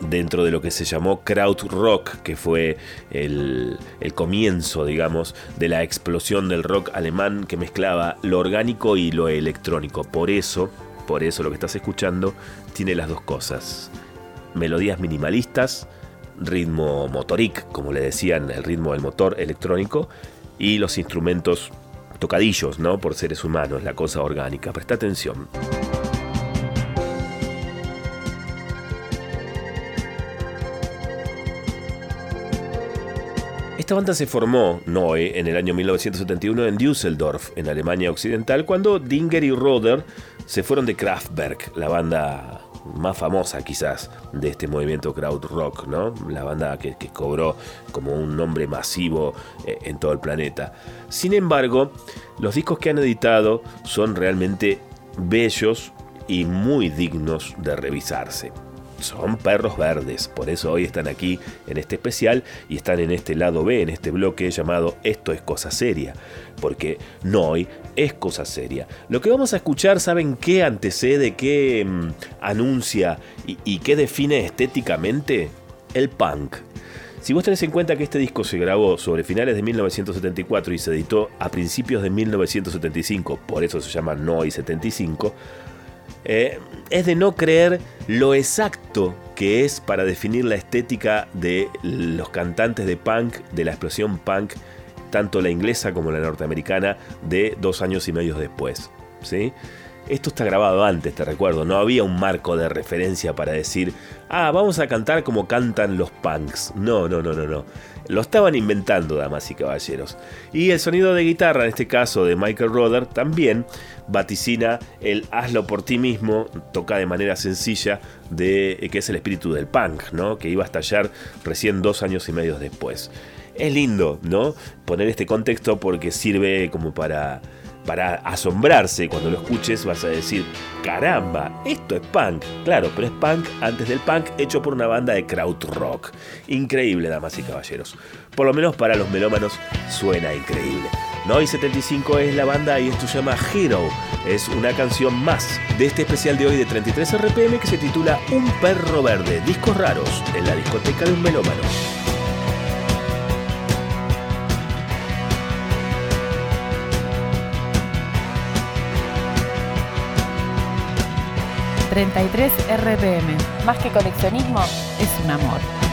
dentro de lo que se llamó Krautrock, que fue el, el comienzo, digamos, de la explosión del rock alemán que mezclaba lo orgánico y lo electrónico. Por eso, por eso lo que estás escuchando tiene las dos cosas. Melodías minimalistas, ritmo motoric, como le decían, el ritmo del motor electrónico, y los instrumentos tocadillos, ¿no? Por seres humanos, la cosa orgánica. Presta atención. Esta banda se formó, Noe, en el año 1971 en Düsseldorf, en Alemania Occidental, cuando Dinger y Roder se fueron de Kraftwerk, la banda más famosa quizás de este movimiento krautrock, ¿no? La banda que, que cobró como un nombre masivo eh, en todo el planeta. Sin embargo, los discos que han editado son realmente bellos y muy dignos de revisarse son perros verdes, por eso hoy están aquí en este especial y están en este lado B, en este bloque llamado Esto es cosa seria, porque Noi es cosa seria. Lo que vamos a escuchar, ¿saben qué antecede, qué mm, anuncia y, y qué define estéticamente? El punk. Si vos tenés en cuenta que este disco se grabó sobre finales de 1974 y se editó a principios de 1975, por eso se llama Noi 75, eh, es de no creer lo exacto que es para definir la estética de los cantantes de punk, de la explosión punk, tanto la inglesa como la norteamericana, de dos años y medio después. ¿sí? Esto está grabado antes, te recuerdo, no había un marco de referencia para decir, ah, vamos a cantar como cantan los punks. No, no, no, no, no. Lo estaban inventando, damas y caballeros. Y el sonido de guitarra, en este caso de Michael Roder, también vaticina el hazlo por ti mismo, toca de manera sencilla, de que es el espíritu del punk, ¿no? Que iba a estallar recién dos años y medio después. Es lindo, ¿no? Poner este contexto porque sirve como para para asombrarse cuando lo escuches vas a decir, caramba, esto es punk. Claro, pero es punk antes del punk hecho por una banda de krautrock. Increíble, damas y caballeros. Por lo menos para los melómanos suena increíble. Noi 75 es la banda y esto se llama Hero. Es una canción más de este especial de hoy de 33 RPM que se titula Un perro verde, discos raros en la discoteca de un melómano. 33 RPM. Más que coleccionismo, es un amor.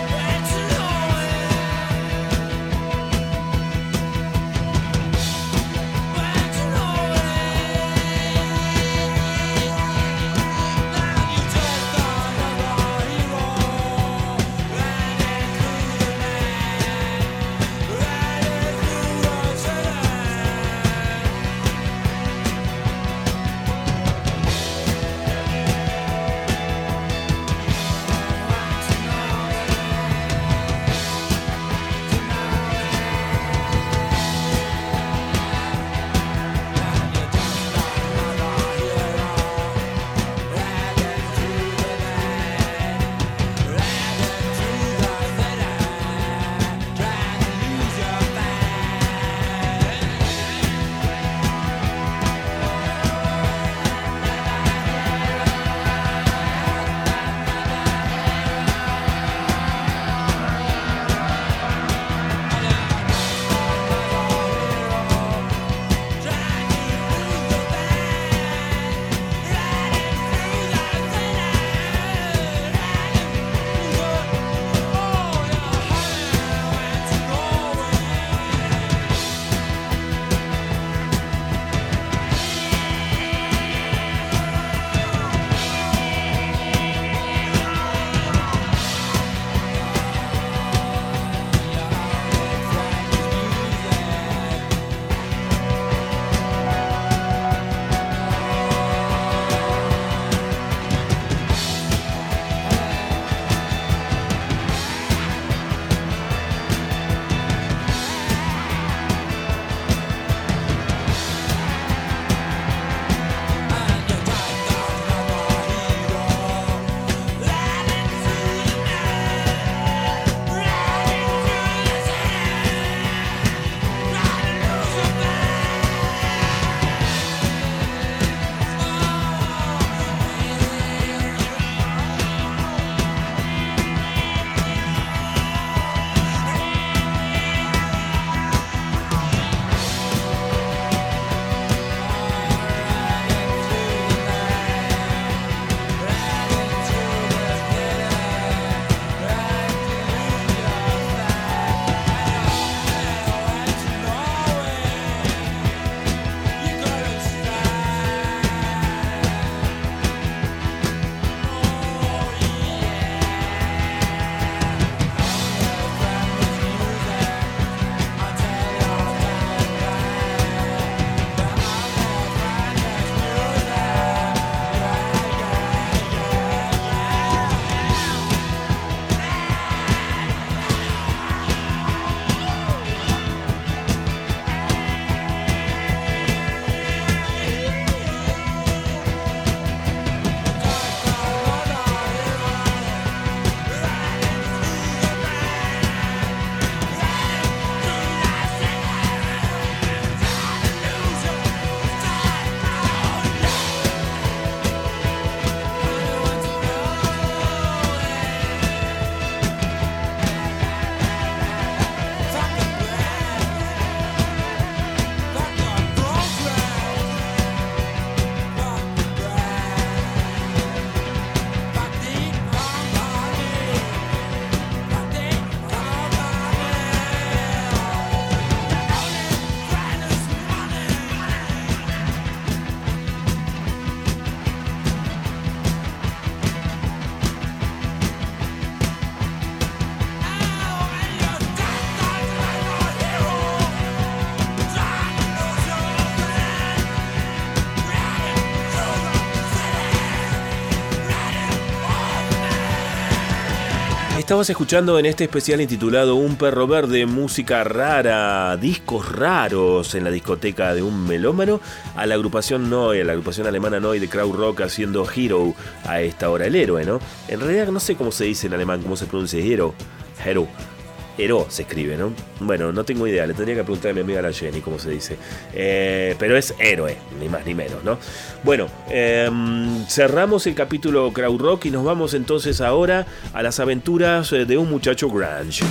Estabas escuchando en este especial intitulado Un perro verde, música rara, discos raros en la discoteca de un melómano, a la agrupación Noi, a la agrupación alemana Noi de Crowd Rock haciendo Hero a esta hora, el héroe, ¿no? En realidad no sé cómo se dice en alemán, cómo se pronuncia Hero. Hero. Hero se escribe, ¿no? Bueno, no tengo idea, le tendría que preguntar a mi amiga la Jenny cómo se dice. Eh, pero es héroe, ni más ni menos, ¿no? Bueno, em, cerramos el capítulo Crowd Rock y nos vamos entonces ahora a las aventuras eh, de un muchacho grunge.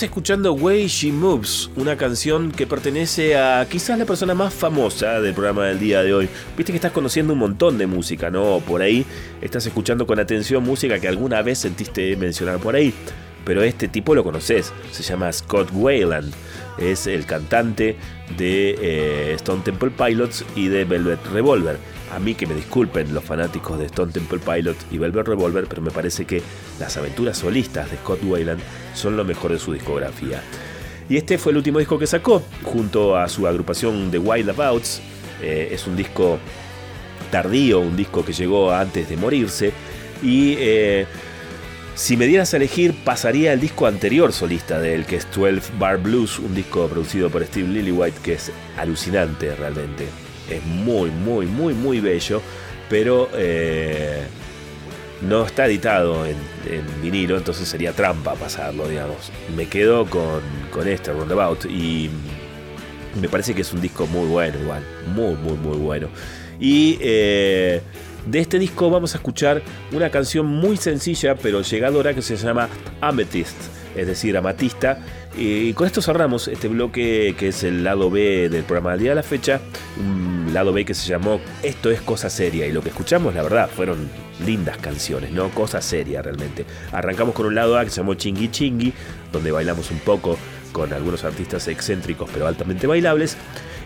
Estás escuchando Way She Moves, una canción que pertenece a quizás la persona más famosa del programa del día de hoy. Viste que estás conociendo un montón de música, ¿no? Por ahí estás escuchando con atención música que alguna vez sentiste mencionar por ahí. Pero este tipo lo conoces, se llama Scott Wayland. Es el cantante de eh, Stone Temple Pilots y de Velvet Revolver. A mí que me disculpen los fanáticos de Stone Temple Pilots y Velvet Revolver, pero me parece que las aventuras solistas de Scott Wayland son lo mejor de su discografía. Y este fue el último disco que sacó, junto a su agrupación The Wild Abouts. Eh, es un disco tardío, un disco que llegó antes de morirse. Y eh, si me dieras a elegir, pasaría el disco anterior solista de él, que es 12 Bar Blues, un disco producido por Steve Lillywhite, que es alucinante realmente. Es muy, muy, muy, muy bello, pero eh, no está editado en, en vinilo, entonces sería trampa pasarlo, digamos. Me quedo con, con este Roundabout y me parece que es un disco muy bueno, igual. Muy, muy, muy bueno. Y eh, de este disco vamos a escuchar una canción muy sencilla, pero llegadora, que se llama Amethyst, es decir, amatista. Y con esto cerramos este bloque que es el lado B del programa del día de la fecha. Un lado B que se llamó Esto es cosa seria. Y lo que escuchamos, la verdad, fueron lindas canciones, ¿no? Cosa seria realmente. Arrancamos con un lado A que se llamó Chingui Chingui, donde bailamos un poco con algunos artistas excéntricos pero altamente bailables.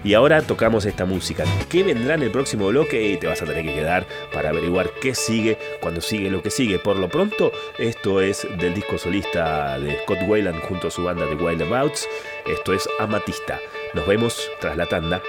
Y ahora tocamos esta música. ¿Qué vendrá en el próximo bloque? Y te vas a tener que quedar para averiguar qué sigue cuando sigue lo que sigue. Por lo pronto, esto es del disco solista de Scott Wayland junto a su banda de Wild Abouts. Esto es Amatista. Nos vemos tras la tanda.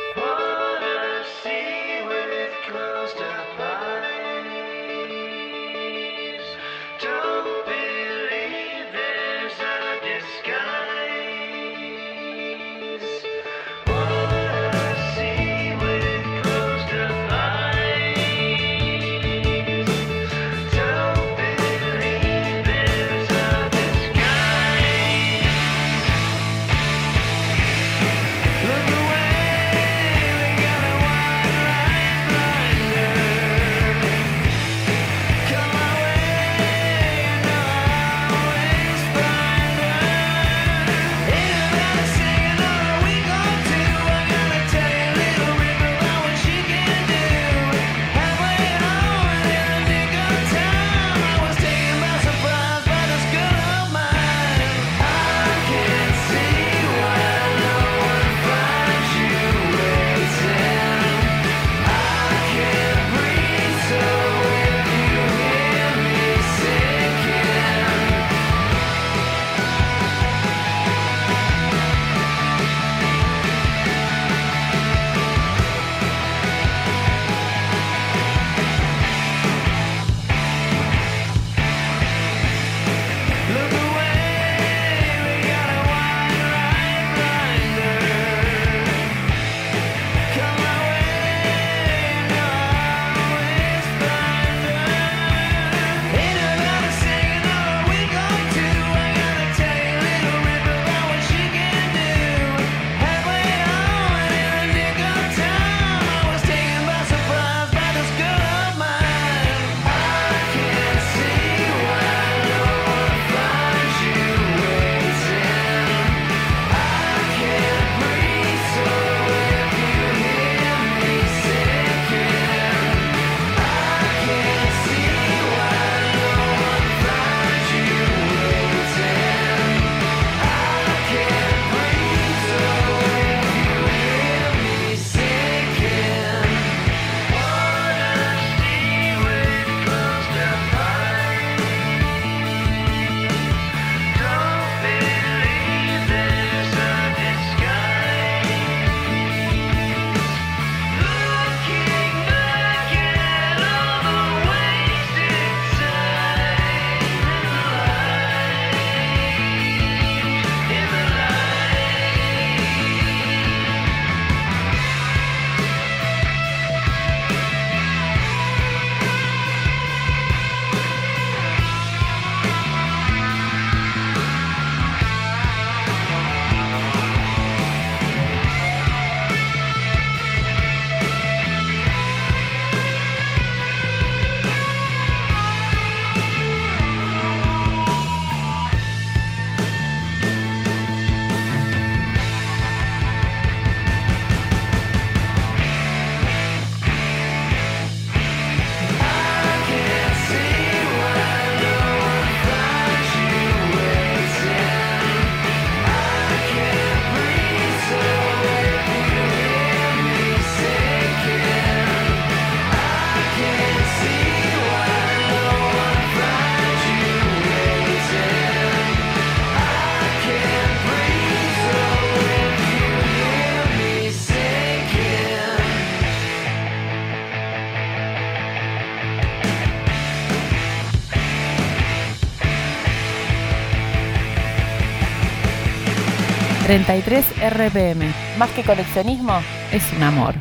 33 RPM. Más que coleccionismo, es un amor.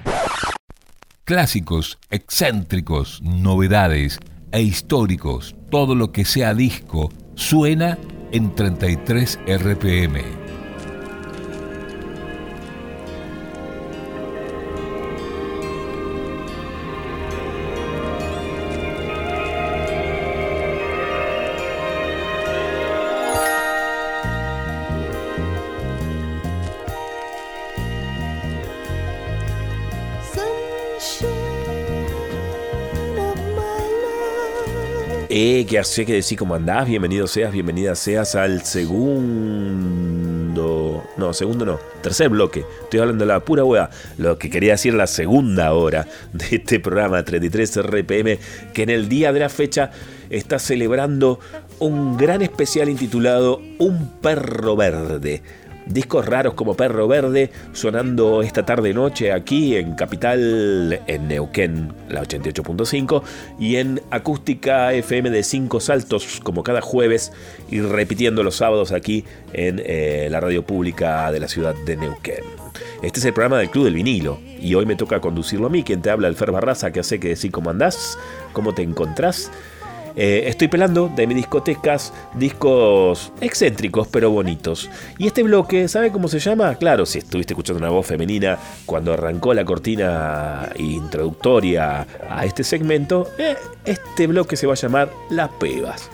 Clásicos, excéntricos, novedades e históricos, todo lo que sea disco, suena en 33 RPM. Eh, ¿qué hace que decir cómo andás? Bienvenido seas, bienvenida seas al segundo. No, segundo no. Tercer bloque. Estoy hablando de la pura hueá. Lo que quería decir la segunda hora de este programa 33 RPM, que en el día de la fecha está celebrando un gran especial intitulado Un perro verde. Discos raros como Perro Verde sonando esta tarde noche aquí en Capital, en Neuquén, la 88.5, y en Acústica FM de 5 Saltos, como cada jueves, y repitiendo los sábados aquí en eh, la radio pública de la ciudad de Neuquén. Este es el programa del Club del Vinilo, y hoy me toca conducirlo a mí, quien te habla, el Fer Barraza, que hace que decir cómo andás, cómo te encontrás. Eh, estoy pelando de mis discotecas discos excéntricos pero bonitos. Y este bloque, ¿sabe cómo se llama? Claro, si estuviste escuchando una voz femenina cuando arrancó la cortina introductoria a este segmento, eh, este bloque se va a llamar Las Pebas.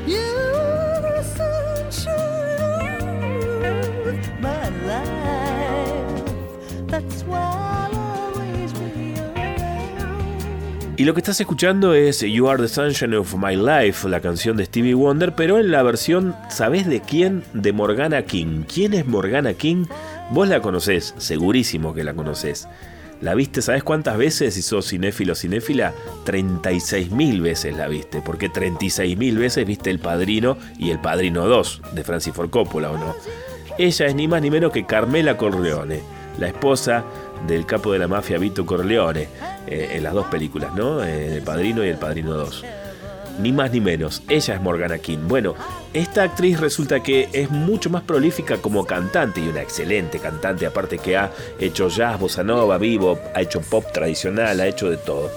Y lo que estás escuchando es You Are the Sunshine of My Life, la canción de Stevie Wonder, pero en la versión, ¿sabés de quién? De Morgana King. ¿Quién es Morgana King? Vos la conocés, segurísimo que la conocés. ¿La viste, sabes cuántas veces? Si sos cinéfilo o cinéfila, 36.000 veces la viste, porque 36.000 veces viste El Padrino y El Padrino 2 de Francis Ford Coppola, ¿o no? Ella es ni más ni menos que Carmela Corleone, la esposa del capo de la mafia Vito Corleone, eh, en las dos películas, ¿no? Eh, El Padrino y El Padrino 2. Ni más ni menos, ella es Morgana King. Bueno, esta actriz resulta que es mucho más prolífica como cantante y una excelente cantante, aparte que ha hecho jazz, bossa nova, vivo, ha hecho pop tradicional, ha hecho de todo.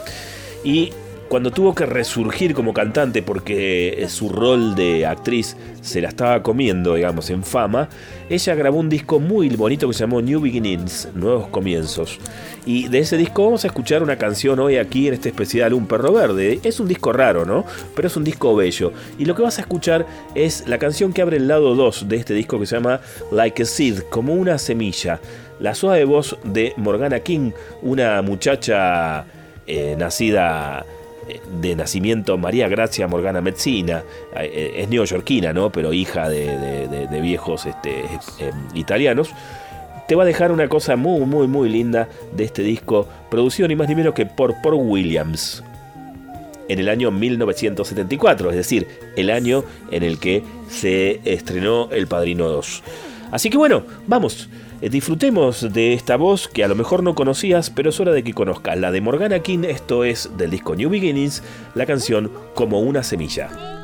Y cuando tuvo que resurgir como cantante porque su rol de actriz se la estaba comiendo, digamos, en fama, ella grabó un disco muy bonito que se llamó New Beginnings, Nuevos Comienzos. Y de ese disco vamos a escuchar una canción hoy aquí en este especial Un Perro Verde. Es un disco raro, ¿no? Pero es un disco bello. Y lo que vas a escuchar es la canción que abre el lado 2 de este disco que se llama Like a Seed, como una semilla. La suave voz de Morgana King, una muchacha eh, nacida de nacimiento María Gracia Morgana Mezzina, eh, es neoyorquina, ¿no? Pero hija de, viejos este, eh, italianos. Te va a dejar una cosa muy, muy, muy linda de este disco, producido ni más ni menos que por Paul Williams en el año 1974, es decir, el año en el que se estrenó El Padrino 2. Así que bueno, vamos, eh, disfrutemos de esta voz que a lo mejor no conocías, pero es hora de que conozcas. La de Morgana King, esto es del disco New Beginnings, la canción Como una semilla.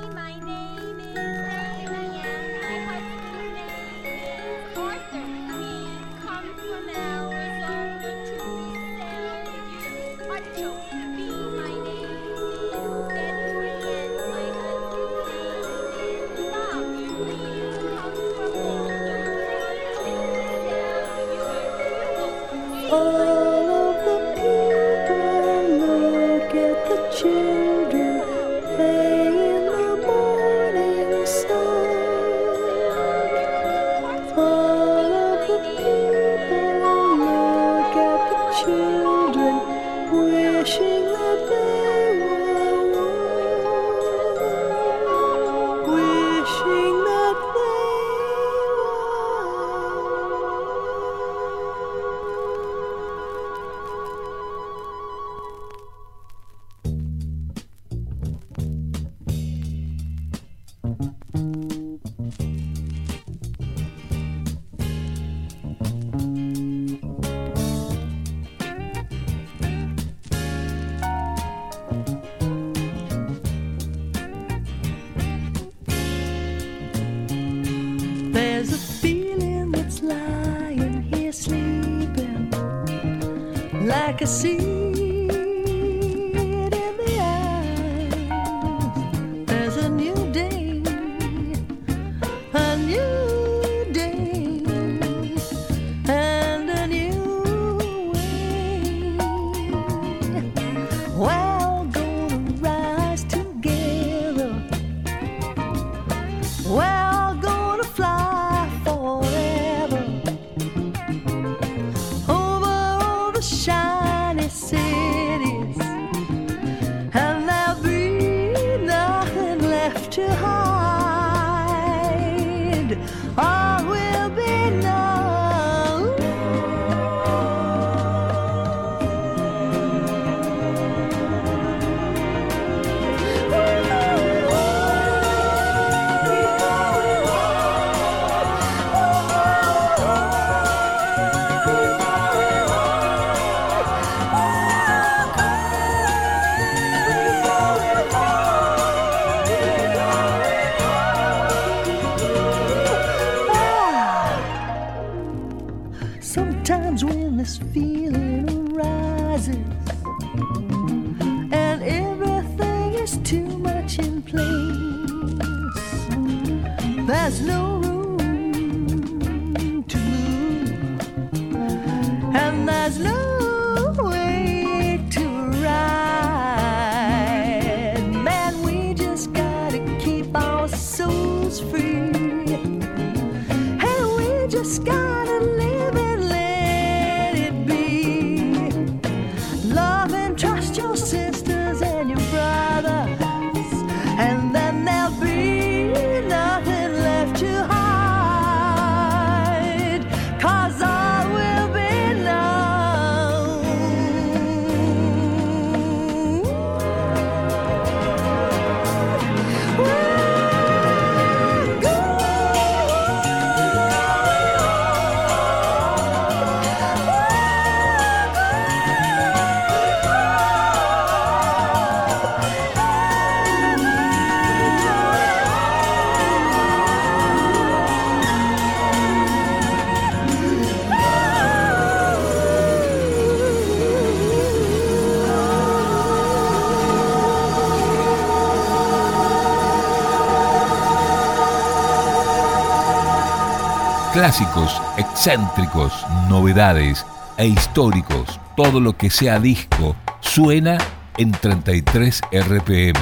Clásicos, excéntricos, novedades e históricos, todo lo que sea disco, suena en 33 RPM.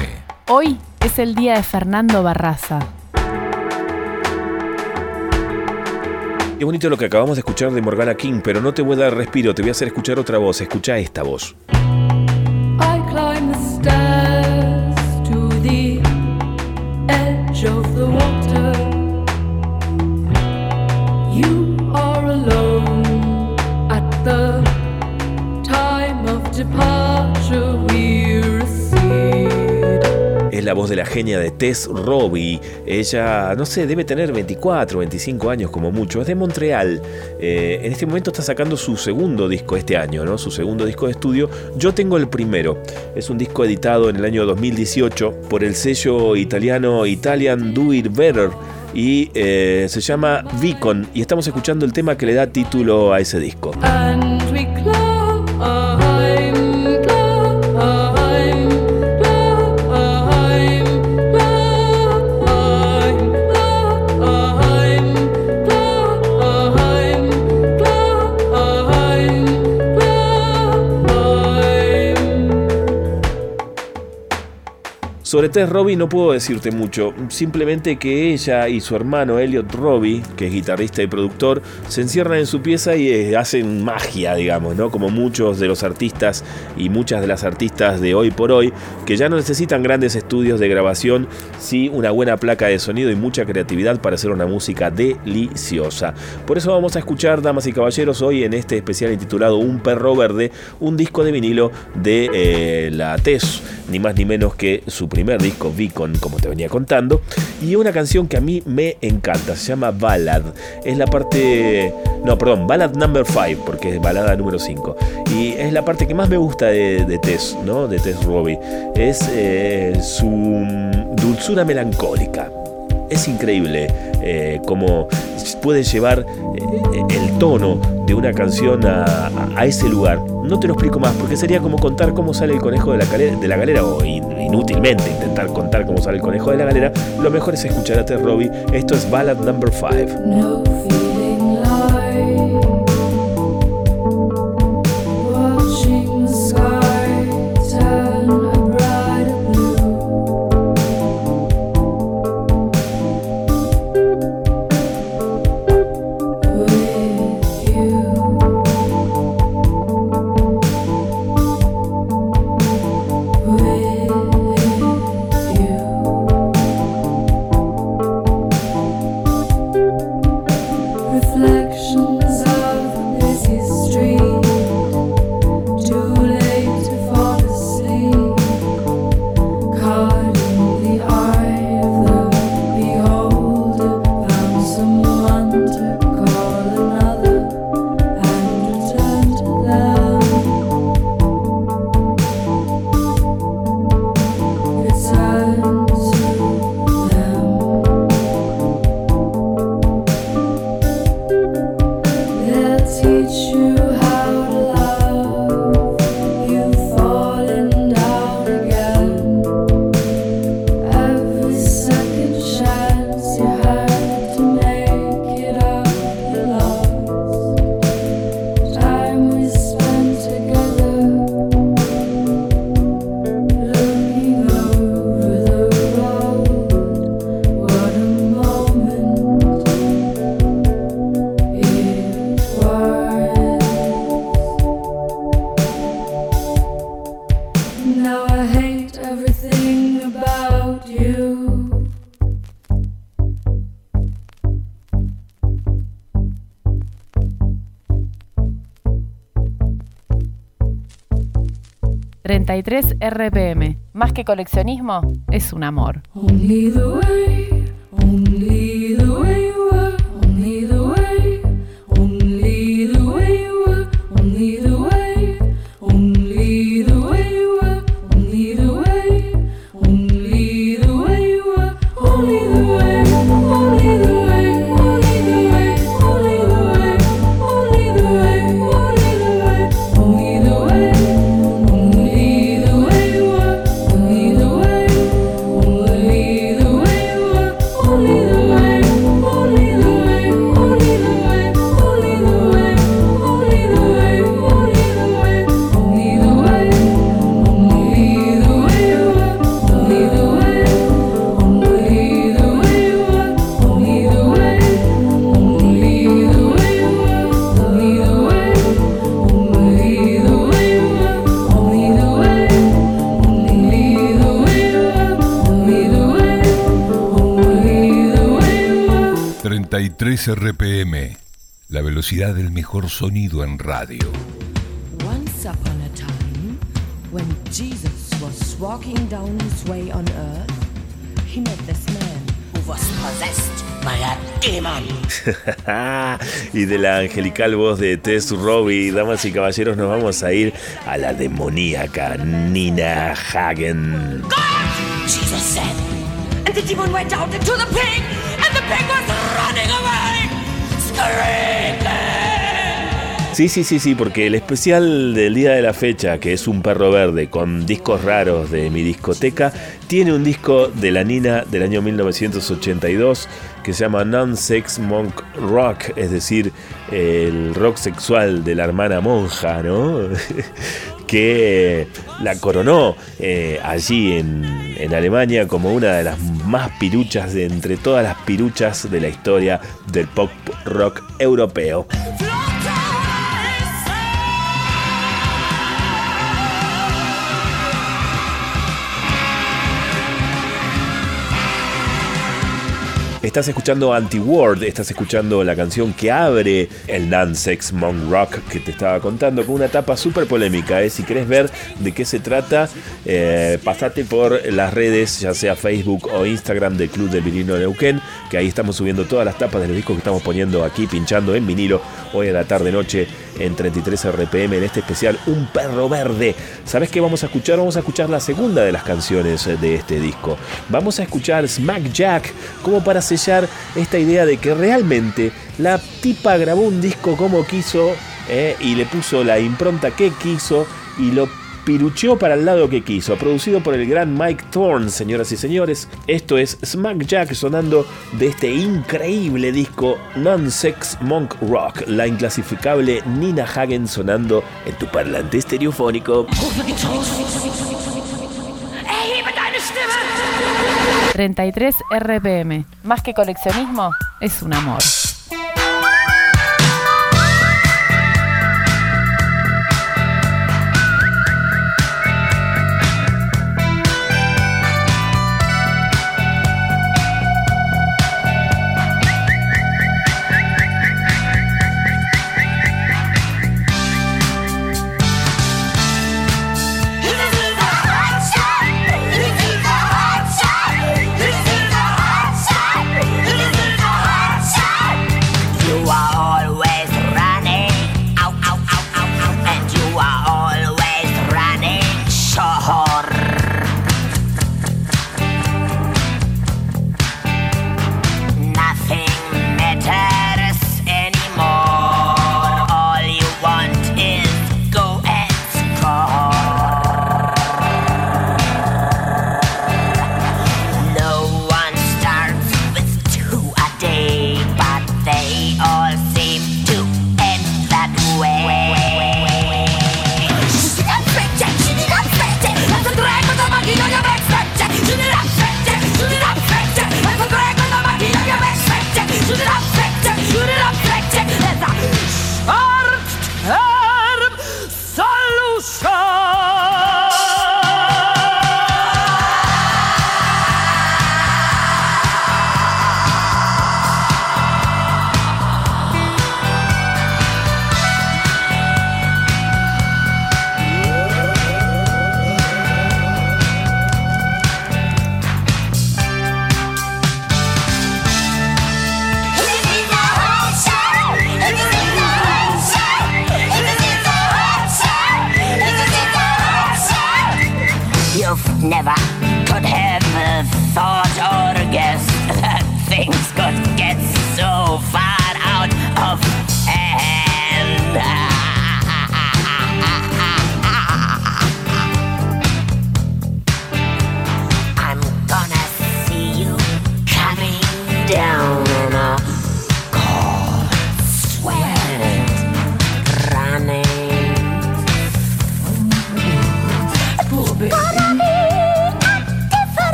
Hoy es el día de Fernando Barraza. Qué bonito lo que acabamos de escuchar de Morgana King, pero no te voy a dar respiro, te voy a hacer escuchar otra voz. Escucha esta voz. Es la voz de la genia de Tess Robbie. Ella, no sé, debe tener 24, 25 años como mucho. Es de Montreal. Eh, en este momento está sacando su segundo disco este año, ¿no? Su segundo disco de estudio. Yo tengo el primero. Es un disco editado en el año 2018 por el sello italiano Italian Do It Better. Y eh, se llama Beacon. Y estamos escuchando el tema que le da título a ese disco. Sobre Tess Robbie no puedo decirte mucho, simplemente que ella y su hermano Elliot Robbie, que es guitarrista y productor, se encierran en su pieza y eh, hacen magia, digamos, ¿no? Como muchos de los artistas y muchas de las artistas de hoy por hoy, que ya no necesitan grandes estudios de grabación, sí una buena placa de sonido y mucha creatividad para hacer una música deliciosa. Por eso vamos a escuchar, damas y caballeros, hoy en este especial intitulado Un perro verde, un disco de vinilo de eh, la Tess, ni más ni menos que su primer disco, Beacon, como te venía contando, y una canción que a mí me encanta, se llama Ballad. Es la parte. No, perdón, Ballad number 5, porque es balada número 5. Y es la parte que más me gusta de, de Tess, ¿no? De Tess Robbie. Es eh, su dulzura melancólica. Es increíble eh, cómo puede llevar eh, el tono de una canción a, a- ese lugar. No te lo explico más porque sería como contar cómo sale el conejo de la, de la galera o in- inútilmente intentar contar cómo sale el conejo de la galera. Lo mejor es escuchar a Ted Robbie. Esto es Ballad Number 5. $33 RPM. Más que coleccionismo, es un amor. Mejor sonido en radio. Once upon a time, when Jesus was walking down his way on earth, he met this man who was possessed by a demon. y de la angelical voz de Tess Robbie, damas y caballeros, nos vamos a ir a la demoníaca Nina Hagen. Jesus said, and the demon went out into the Sí, sí, sí, sí, porque el especial del día de la fecha, que es un perro verde con discos raros de mi discoteca, tiene un disco de la Nina del año 1982 que se llama Non-Sex Monk Rock, es decir, el rock sexual de la hermana monja, ¿no? que eh, la coronó eh, allí en, en Alemania como una de las más piruchas de entre todas las piruchas de la historia del pop rock europeo. Estás escuchando Anti-World, estás escuchando la canción que abre el Non-Sex Monk Rock que te estaba contando con una etapa súper polémica. ¿eh? Si querés ver de qué se trata, eh, pasate por las redes, ya sea Facebook o Instagram del Club del Vinilo Neuquén, que ahí estamos subiendo todas las tapas de los discos que estamos poniendo aquí, pinchando en vinilo, hoy a la tarde-noche en 33 RPM en este especial Un perro verde. ¿Sabes qué vamos a escuchar? Vamos a escuchar la segunda de las canciones de este disco. Vamos a escuchar Smack Jack como para sellar esta idea de que realmente la tipa grabó un disco como quiso eh, y le puso la impronta que quiso y lo pirucheó para el lado que quiso. Producido por el gran Mike Thorne, señoras y señores. Esto es Smack Jack sonando de este increíble disco Non-Sex Monk Rock. La inclasificable Nina Hagen sonando en tu parlante estereofónico. 33 RPM. Más que coleccionismo, es un amor.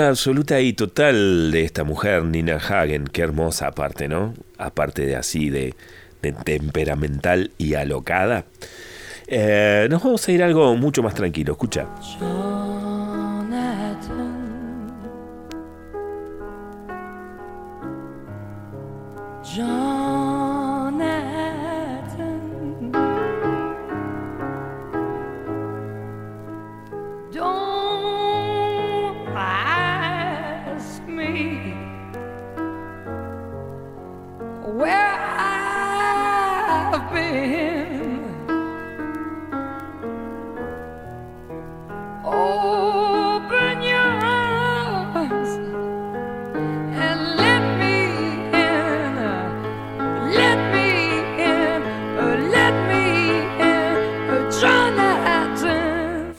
Absoluta y total de esta mujer, Nina Hagen, qué hermosa aparte, ¿no? Aparte de así, de, de temperamental y alocada. Eh, nos vamos a ir a algo mucho más tranquilo, escucha.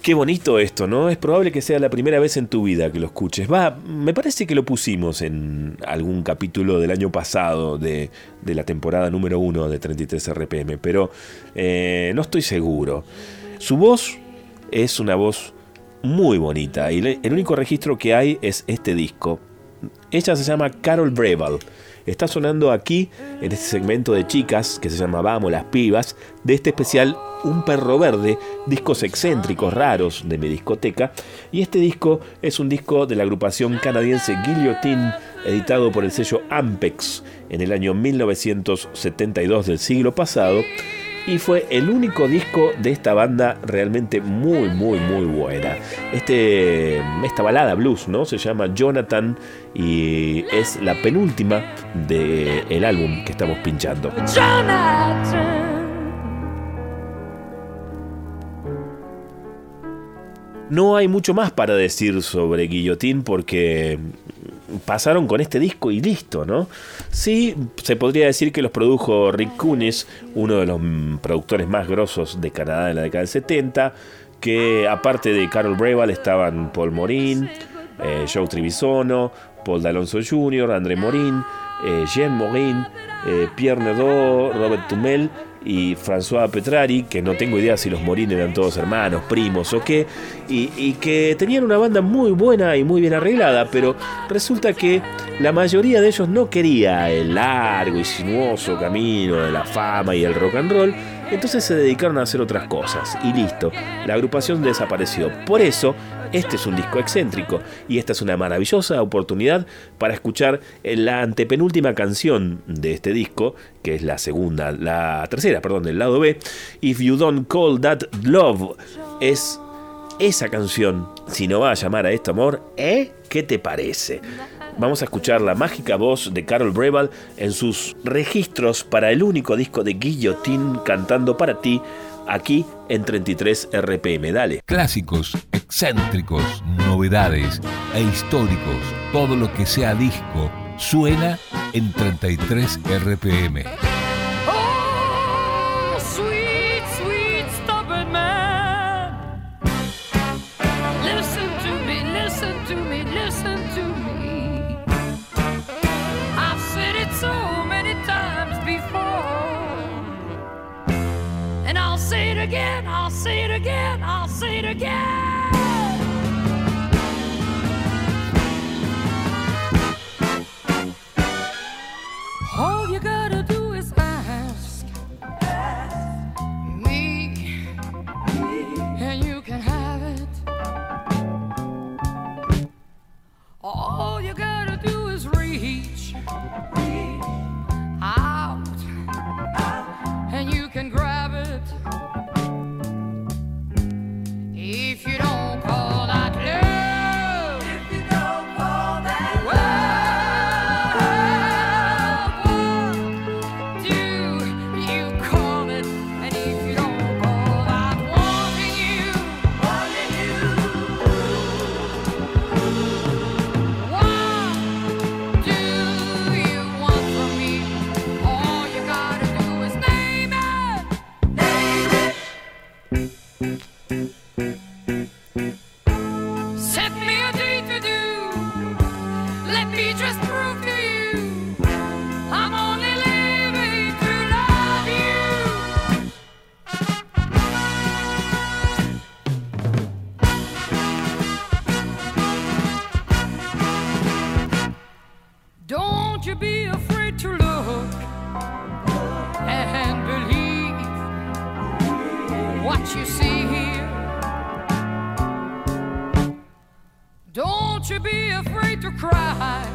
Qué bonito esto, ¿no? Es probable que sea la primera vez en tu vida que lo escuches. Va, me parece que lo pusimos en algún capítulo del año pasado de, de la temporada número uno de 33 RPM, pero eh, no estoy seguro. Su voz es una voz muy bonita y el único registro que hay es este disco. Ella se llama Carol Breval. Está sonando aquí en este segmento de chicas que se llama Vamos las pibas de este especial Un perro verde, discos excéntricos raros de mi discoteca. Y este disco es un disco de la agrupación canadiense Guillotine, editado por el sello Ampex en el año 1972 del siglo pasado y fue el único disco de esta banda realmente muy, muy, muy buena. Este, esta balada blues, ¿no? Se llama Jonathan y es la penúltima del álbum que estamos pinchando. Jonathan. No hay mucho más para decir sobre Guillotín porque pasaron con este disco y listo, ¿no? Sí, se podría decir que los produjo Rick Kunis, uno de los productores más grosos de Canadá en la década del 70, que aparte de Carol Breval estaban Paul Morin, eh, Joe Trivisono, Paul D'Alonso Jr., André Morin, eh, Jean Morin, eh, Pierre Nadeau, Robert Tumel y François Petrari, que no tengo idea si los Morin eran todos hermanos, primos o qué, y, y que tenían una banda muy buena y muy bien arreglada, pero resulta que la mayoría de ellos no quería el largo y sinuoso camino de la fama y el rock and roll, entonces se dedicaron a hacer otras cosas, y listo, la agrupación desapareció. Por eso, este es un disco excéntrico, y esta es una maravillosa oportunidad para escuchar la antepenúltima canción de este disco, que es la segunda, la tercera, perdón, del lado B, If You Don't Call That Love, es esa canción, si no va a llamar a esto amor, ¿eh? ¿Qué te parece? Vamos a escuchar la mágica voz de Carol Breval en sus registros para el único disco de Guillotine cantando para ti aquí en 33 RPM. Dale. Clásicos, excéntricos, novedades e históricos, todo lo que sea disco suena en 33 RPM. Say it again, I'll say it again. All you gotta do is ask me, and you can have it. All you gotta do is reach out, and you can grab You see? Here. Don't you be afraid to cry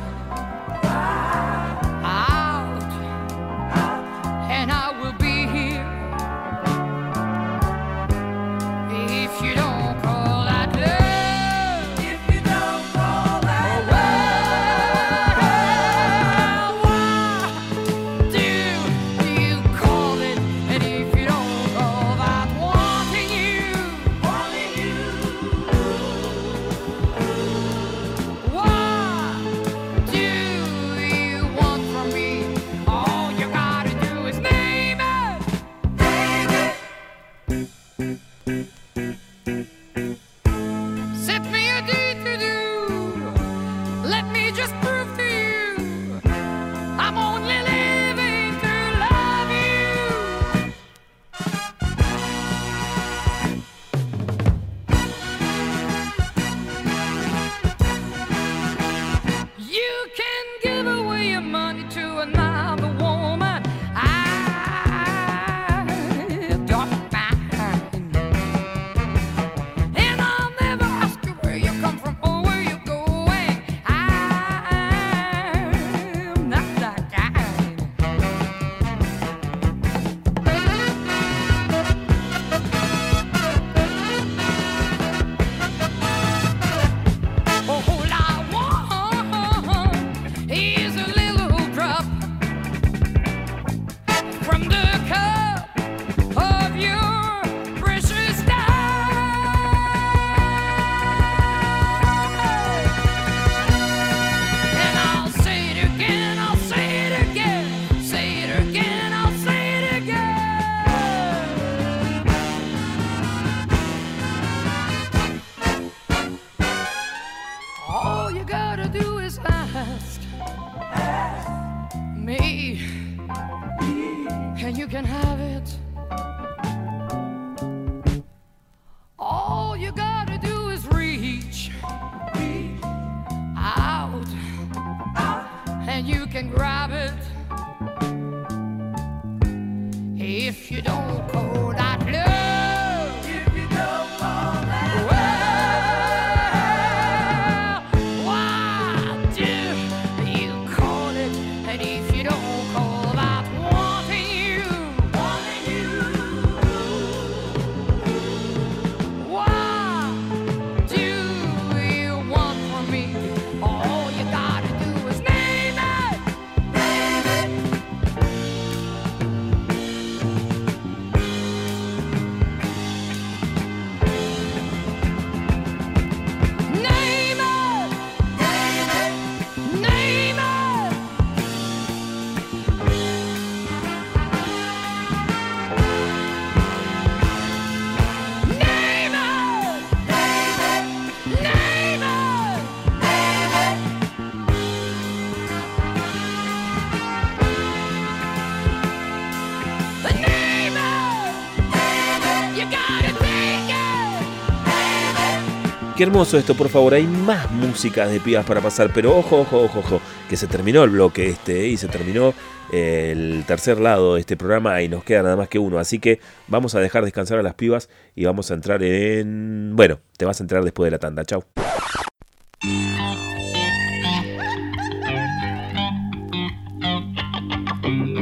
Qué hermoso esto, por favor. Hay más músicas de pibas para pasar, pero ojo, ojo, ojo, ojo, que se terminó el bloque este ¿eh? y se terminó eh, el tercer lado de este programa y nos queda nada más que uno. Así que vamos a dejar descansar a las pibas y vamos a entrar en. Bueno, te vas a entrar después de la tanda. Chau.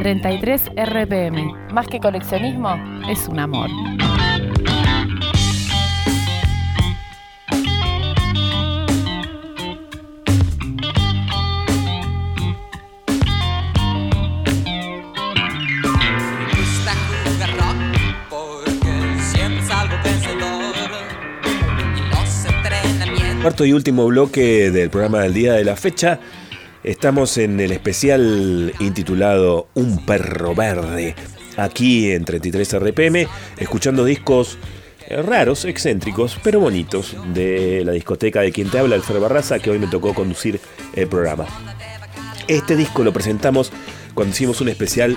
33 RPM. Más que coleccionismo, es un amor. Cuarto y último bloque del programa del día de la fecha. Estamos en el especial intitulado Un perro verde. Aquí en 33 RPM, escuchando discos eh, raros, excéntricos, pero bonitos de la discoteca de quien te habla, Alfredo Barraza, que hoy me tocó conducir el programa. Este disco lo presentamos cuando hicimos un especial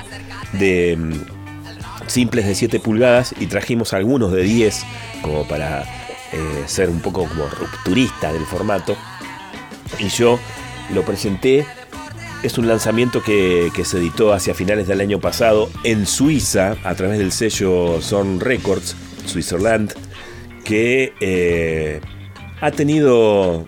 de mm, simples de 7 pulgadas y trajimos algunos de 10 como para eh, ser un poco como rupturista del formato. Y yo lo presenté. Es un lanzamiento que, se editó hacia finales del año pasado en Suiza a través del sello Zorn Records. Switzerland, que eh, ha tenido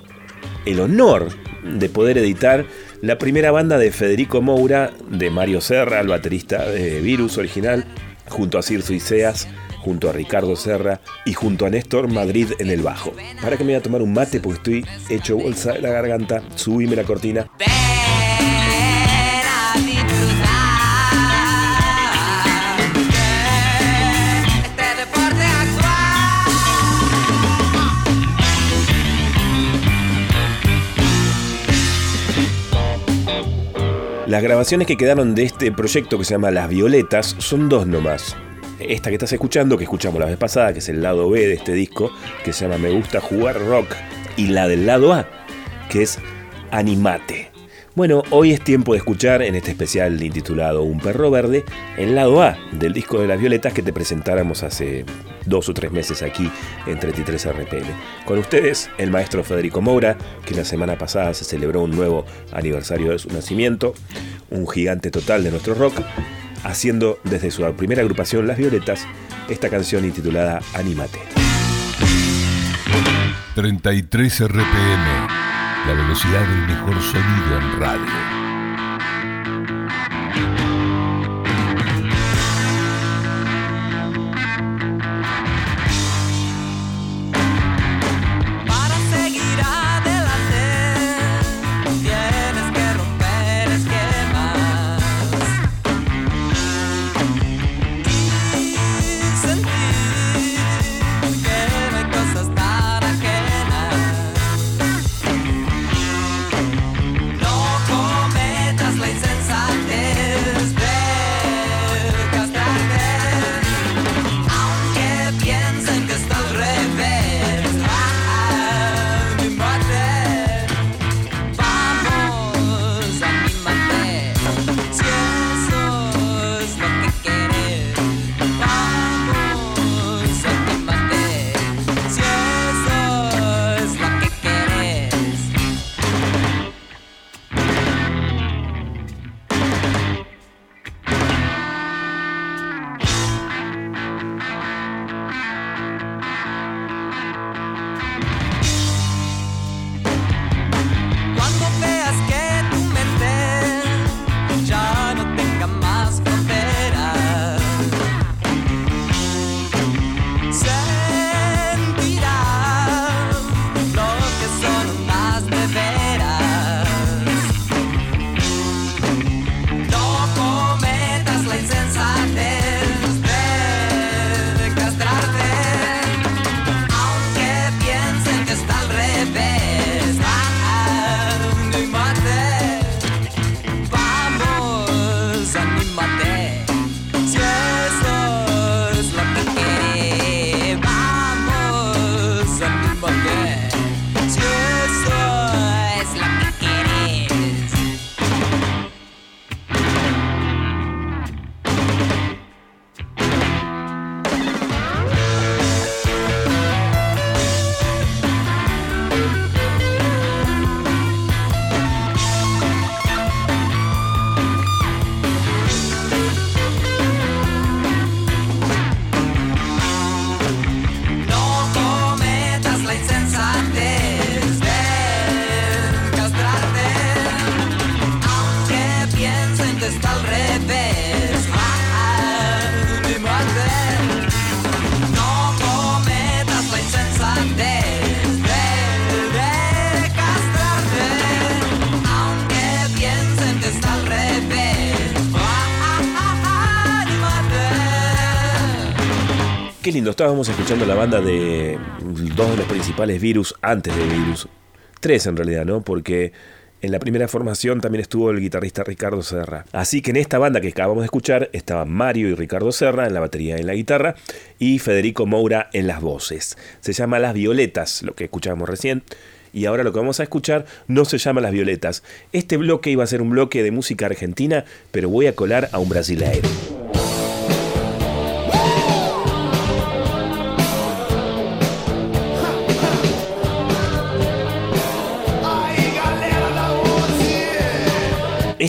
el honor de poder editar la primera banda de Federico Moura, de Mario Serra, el baterista de Virus original, junto a Circe Iseas, junto a Ricardo Serra y junto a Néstor Madrid en el bajo. Para que me voy a tomar un mate porque estoy hecho bolsa de la garganta, subime la cortina. Las grabaciones que quedaron de este proyecto que se llama Las Violetas son dos nomás. Esta que estás escuchando, que escuchamos la vez pasada, que es el lado B de este disco, que se llama Me gusta jugar rock, y la del lado A, que es Animate. Bueno, hoy es tiempo de escuchar en este especial intitulado Un perro verde, el lado A del disco de las violetas que te presentáramos hace dos o tres meses aquí en 33 RPM. Con ustedes, el maestro Federico Moura, que la semana pasada se celebró un nuevo aniversario de su nacimiento, un gigante total de nuestro rock, haciendo desde su primera agrupación Las Violetas esta canción intitulada Animate. 33 RPM, la velocidad del mejor sonido en radio. Lindo, estábamos escuchando la banda de dos de los principales virus antes de virus. Tres en realidad, ¿no? Porque en la primera formación también estuvo el guitarrista Ricardo Serra. Así que en esta banda que acabamos de escuchar estaban Mario y Ricardo Serra en la batería y en la guitarra y Federico Moura en las voces. Se llama Las Violetas, lo que escuchábamos recién. Y ahora lo que vamos a escuchar no se llama Las Violetas. Este bloque iba a ser un bloque de música argentina, pero voy a colar a un brasileiro.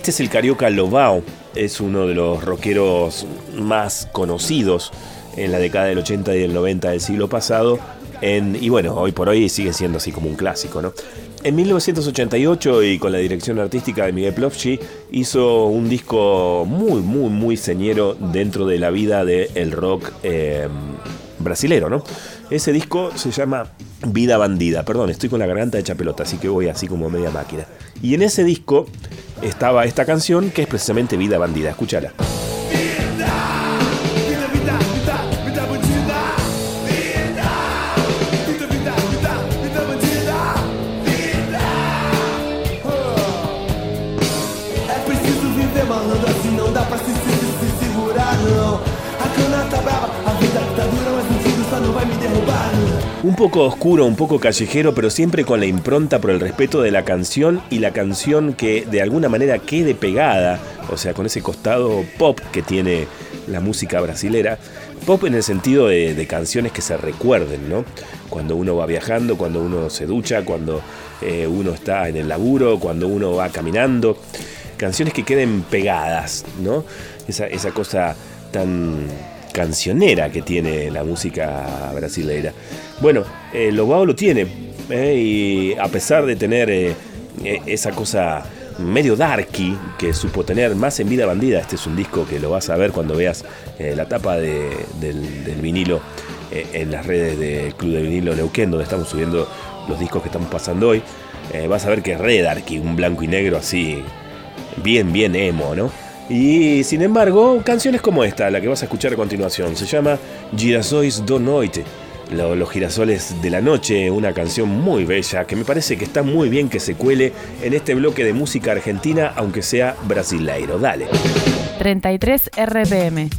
Este es el carioca Lobao, es uno de los rockeros más conocidos en la década del 80 y del 90 del siglo pasado. Y bueno, hoy por hoy sigue siendo así como un clásico, ¿no? En 1988 y con la dirección artística de Miguel Plovci hizo un disco muy, muy, muy señero dentro de la vida del rock eh, brasilero, ¿no? Ese disco se llama Vida Bandida. Perdón, estoy con la garganta hecha pelota, así que voy así como media máquina. Y en ese disco estaba esta canción que es precisamente Vida Bandida. Escúchala. Un poco oscuro, un poco callejero, pero siempre con la impronta por el respeto de la canción y la canción que de alguna manera quede pegada, o sea, con ese costado pop que tiene la música brasilera. Pop en el sentido de, canciones que se recuerden, ¿no? Cuando uno va viajando, cuando uno se ducha, cuando eh, uno está en el laburo, cuando uno va caminando. Canciones que queden pegadas, ¿no? Esa, esa cosa tan cancionera que tiene la música brasileira. Bueno, eh, Lobao lo tiene, eh, y a pesar de tener eh, eh, esa cosa medio darky que supo tener más en Vida Bandida, este es un disco que lo vas a ver cuando veas eh, la tapa de- del, vinilo en las redes del Club de Vinilo Neuquén, donde estamos subiendo los discos que estamos pasando hoy. Vas a ver que es re darky, un blanco y negro así, bien, bien emo, ¿no? Y sin embargo, canciones como esta, la que vas a escuchar a continuación, se llama Girasois do Noite, los girasoles de la noche, una canción muy bella que me parece que está muy bien que se cuele en este bloque de música argentina, aunque sea brasileiro. Dale. 33 RPM.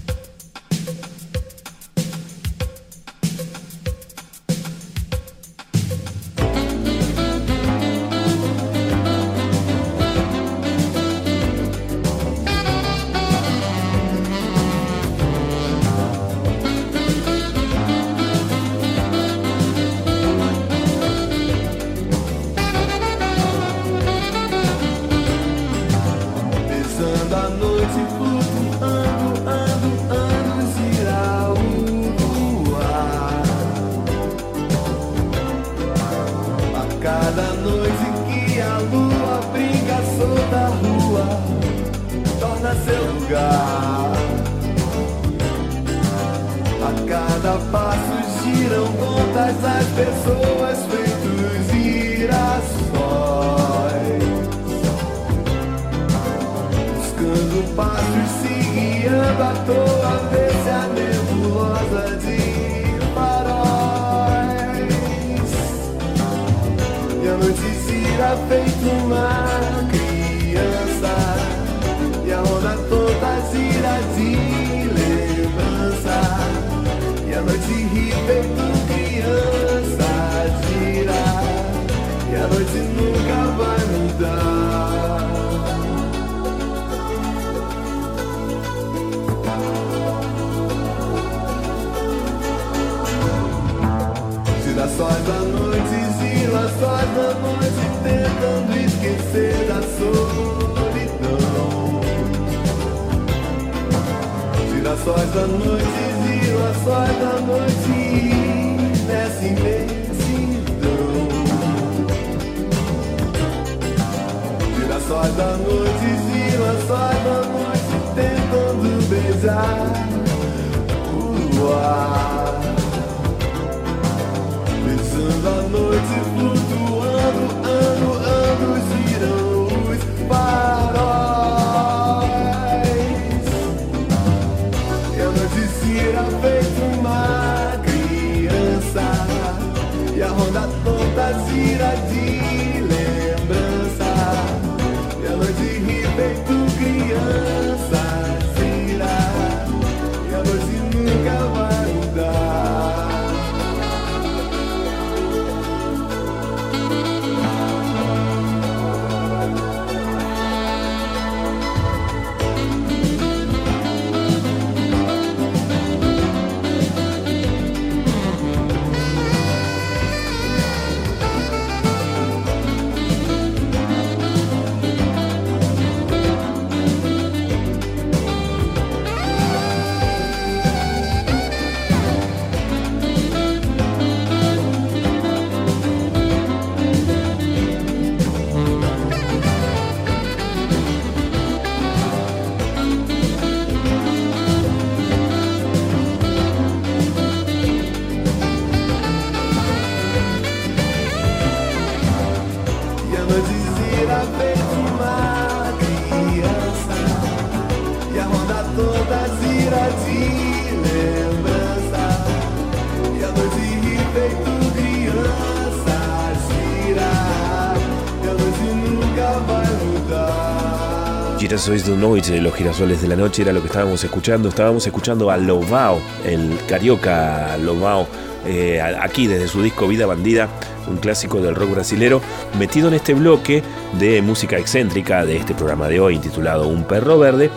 Girasoles de Noche, los girasoles de la noche era lo que estábamos escuchando. Estábamos escuchando a Lobao, el carioca Lobao, eh, aquí desde su disco Vida Bandida, un clásico del rock brasilero, metido en este bloque de música excéntrica de este programa de hoy, intitulado Un perro verde,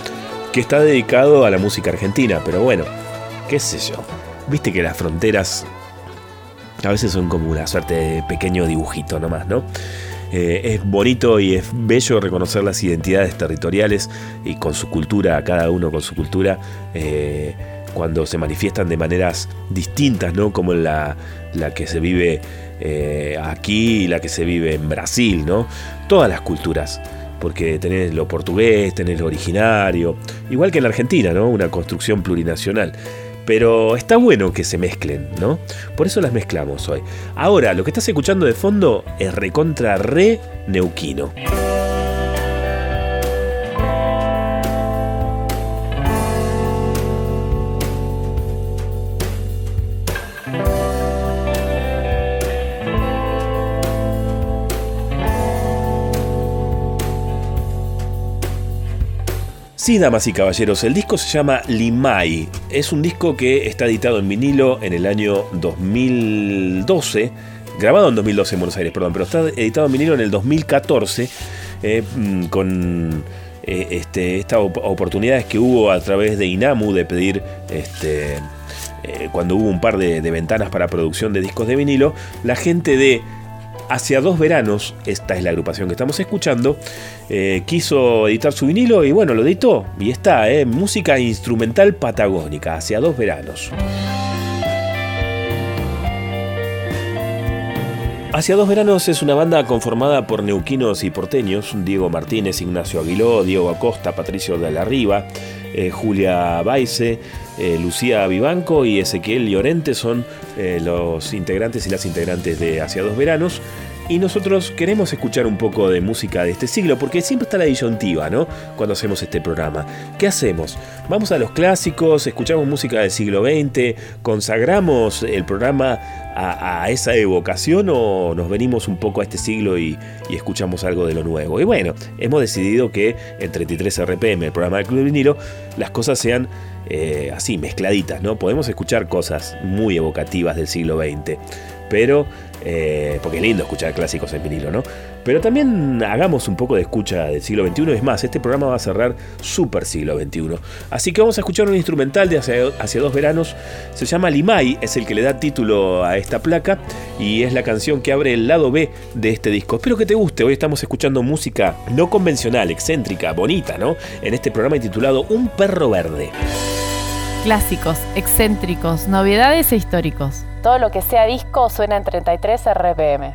que está dedicado a la música argentina. Pero bueno, qué sé yo. Viste que las fronteras a veces son como una suerte de pequeño dibujito nomás, ¿no? Eh, es bonito y es bello reconocer las identidades territoriales y con su cultura, cada uno con su cultura, eh, cuando se manifiestan de maneras distintas, ¿no? Como la, la que se vive eh, aquí y la que se vive en Brasil, ¿no? Todas las culturas. Porque tenés lo portugués, tenés lo originario, igual que en la Argentina, ¿no? Una construcción plurinacional. Pero está bueno que se mezclen, ¿no? Por eso las mezclamos hoy. Ahora, lo que estás escuchando de fondo es recontra re neuquino. Sí, damas y caballeros, el disco se llama Limay. Es un disco que está editado en vinilo en el año 2012. Grabado en 2012 en Buenos Aires, perdón, pero está editado en vinilo en el 2014 eh, mm, con eh, este, estas op- oportunidades que hubo a través de Inamu de pedir este, eh, cuando hubo un par de ventanas para producción de discos de vinilo, la gente de Hacia dos veranos, esta es la agrupación que estamos escuchando, eh, quiso editar su vinilo y bueno, lo editó. Y está, eh, música instrumental patagónica, hacia dos veranos. Hacia dos veranos es una banda conformada por neuquinos y porteños, Diego Martínez, Ignacio Aguiló, Diego Acosta, Patricio de la Riva, eh, Julia Baise, eh, Lucía Vivanco y Ezequiel Llorente son eh, los integrantes y las integrantes de Hacia dos veranos. Y nosotros queremos escuchar un poco de música de este siglo, porque siempre está la disyuntiva, ¿no? Cuando hacemos este programa. ¿Qué hacemos? Vamos a los clásicos, escuchamos música del siglo XX, consagramos el programa a, esa evocación o nos venimos un poco a este siglo y, escuchamos algo de lo nuevo. Y bueno, hemos decidido que en 33 RPM, el programa del Club Vinilo, las cosas sean eh, así, mezcladitas, ¿no? Podemos escuchar cosas muy evocativas del siglo XX, pero, eh, porque es lindo escuchar clásicos en vinilo, ¿no? Pero también hagamos un poco de escucha del siglo XXI. Es más, este programa va a cerrar super siglo XXI. Así que vamos a escuchar un instrumental de hace, hace dos veranos. Se llama Limay, es el que le da título a esta placa y es la canción que abre el lado B de este disco. Espero que te guste. Hoy estamos escuchando música no convencional, excéntrica, bonita, ¿no? En este programa titulado Un perro verde. Clásicos, excéntricos, novedades e históricos. Todo lo que sea disco suena en 33 RPM.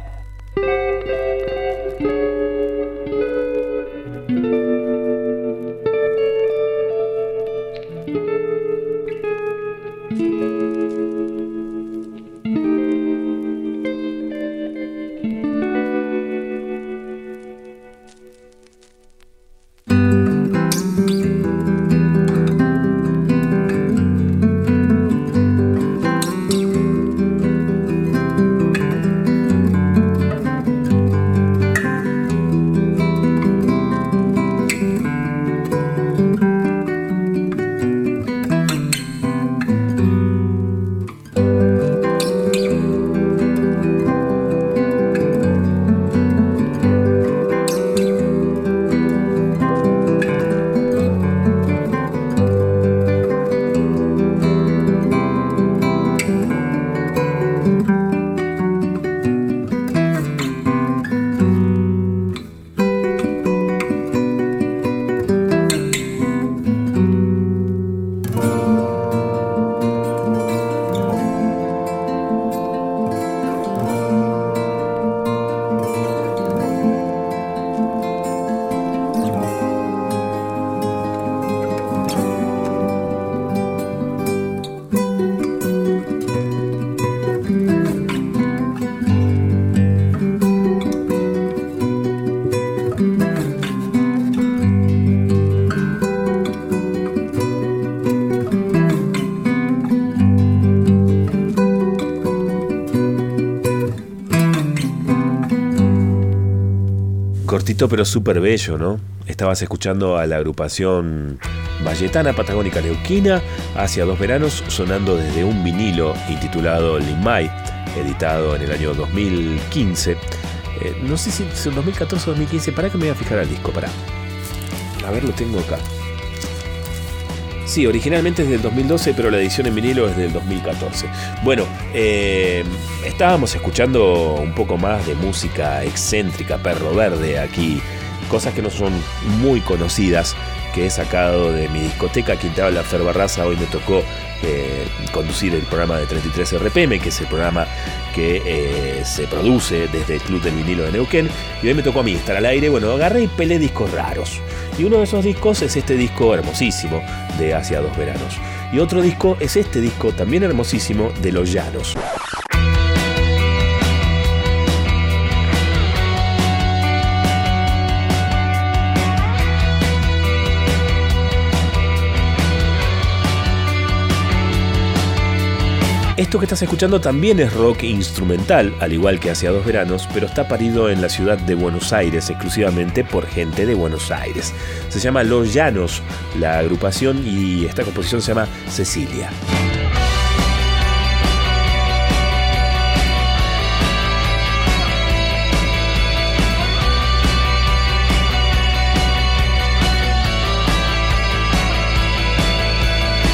Cortito pero súper bello, ¿no? Estabas escuchando a la agrupación valletana patagónica neuquina hacia dos veranos sonando desde un vinilo intitulado Limay, editado en el año 2015. Eh, no sé si es 2014 o 2015, para que me voy a fijar al disco, para. A ver, lo tengo acá. Sí, originalmente es del 2012, pero la edición en vinilo es del 2014. Bueno, eh, estábamos escuchando un poco más de música excéntrica, perro verde aquí, cosas que no son muy conocidas, que he sacado de mi discoteca Quinta la Fer Barraza. Hoy me tocó eh, conducir el programa de 33 RPM, que es el programa que eh, se produce desde el Club del Vinilo de Neuquén. Y hoy me tocó a mí estar al aire. Bueno, agarré y pelé discos raros. Y uno de esos discos es este disco hermosísimo de Hacia dos veranos. Y otro disco es este disco también hermosísimo de Los Llanos. Esto que estás escuchando también es rock instrumental, al igual que hacia dos veranos, pero está parido en la ciudad de Buenos Aires exclusivamente por gente de Buenos Aires. Se llama Los Llanos, la agrupación, y esta composición se llama Cecilia.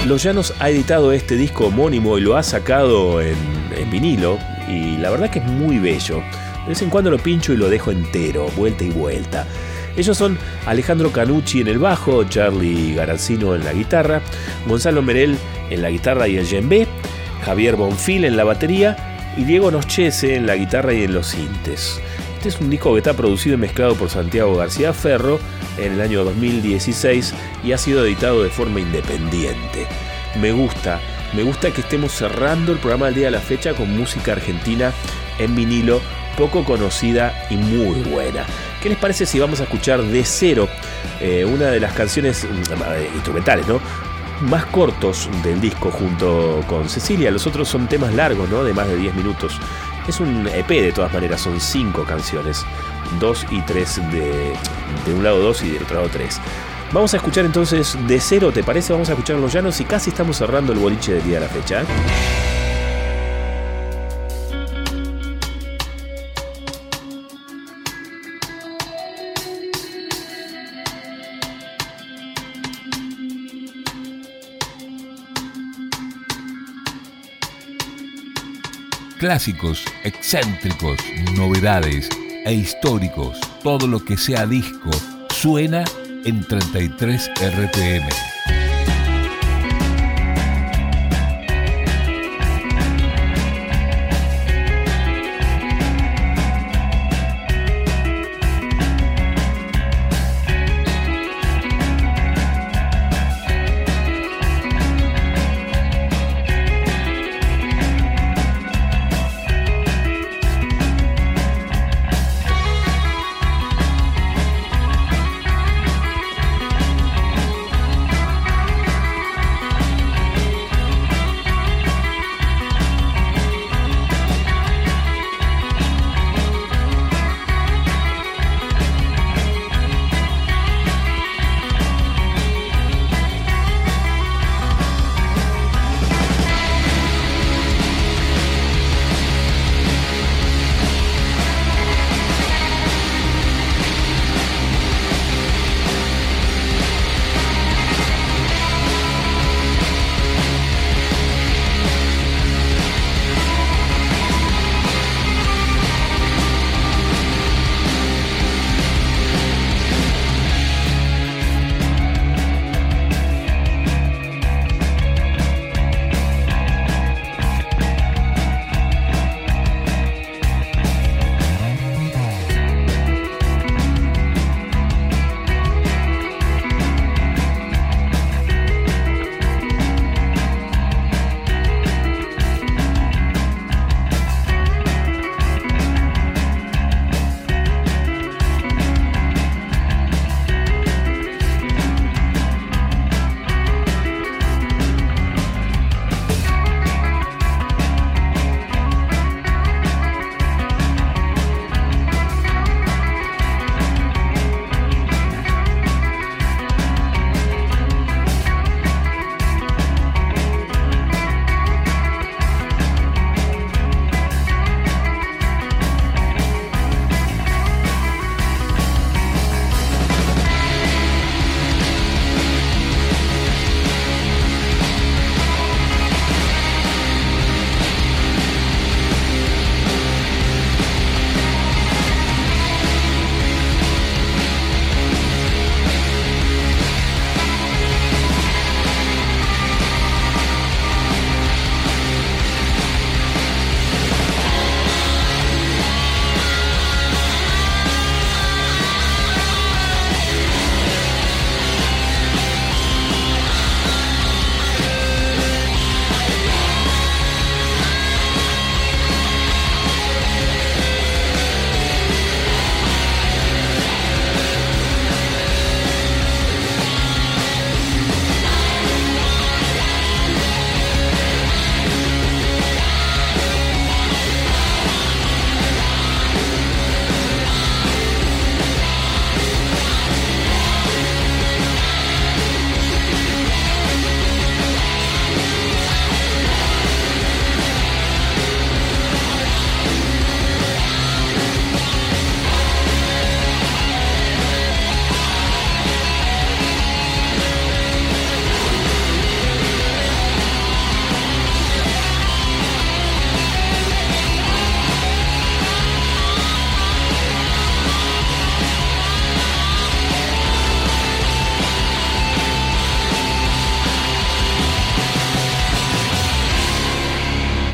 Los Llanos ha editado este disco homónimo y lo ha sacado en, vinilo y la verdad que es muy bello. De vez en cuando lo pincho y lo dejo entero, vuelta y vuelta. Ellos son Alejandro Canucci en el bajo, Charlie Garanzino en la guitarra, Gonzalo Merel en la guitarra y el djembe, Javier Bonfil en la batería y Diego Nochese en la guitarra y en los sintes. Este es un disco que está producido y mezclado por Santiago García Ferro en el año 2016 y ha sido editado de forma independiente. Me gusta, me gusta que estemos cerrando el programa del día de la fecha con música argentina en vinilo, poco conocida y muy buena. ¿Qué les parece si vamos a escuchar de cero eh, una de las canciones eh, instrumentales, ¿no? más cortos del disco junto con Cecilia. Los otros son temas largos, ¿no? De más de 10 minutos. Es un EP de todas maneras, son 5 canciones. 2 y 3 de, de un lado 2 y del otro lado 3. Vamos a escuchar entonces de cero, ¿te parece? Vamos a escuchar Los Llanos y casi estamos cerrando el boliche del día de la fecha. Clásicos, excéntricos, novedades e históricos, todo lo que sea disco, suena en 33 RPM.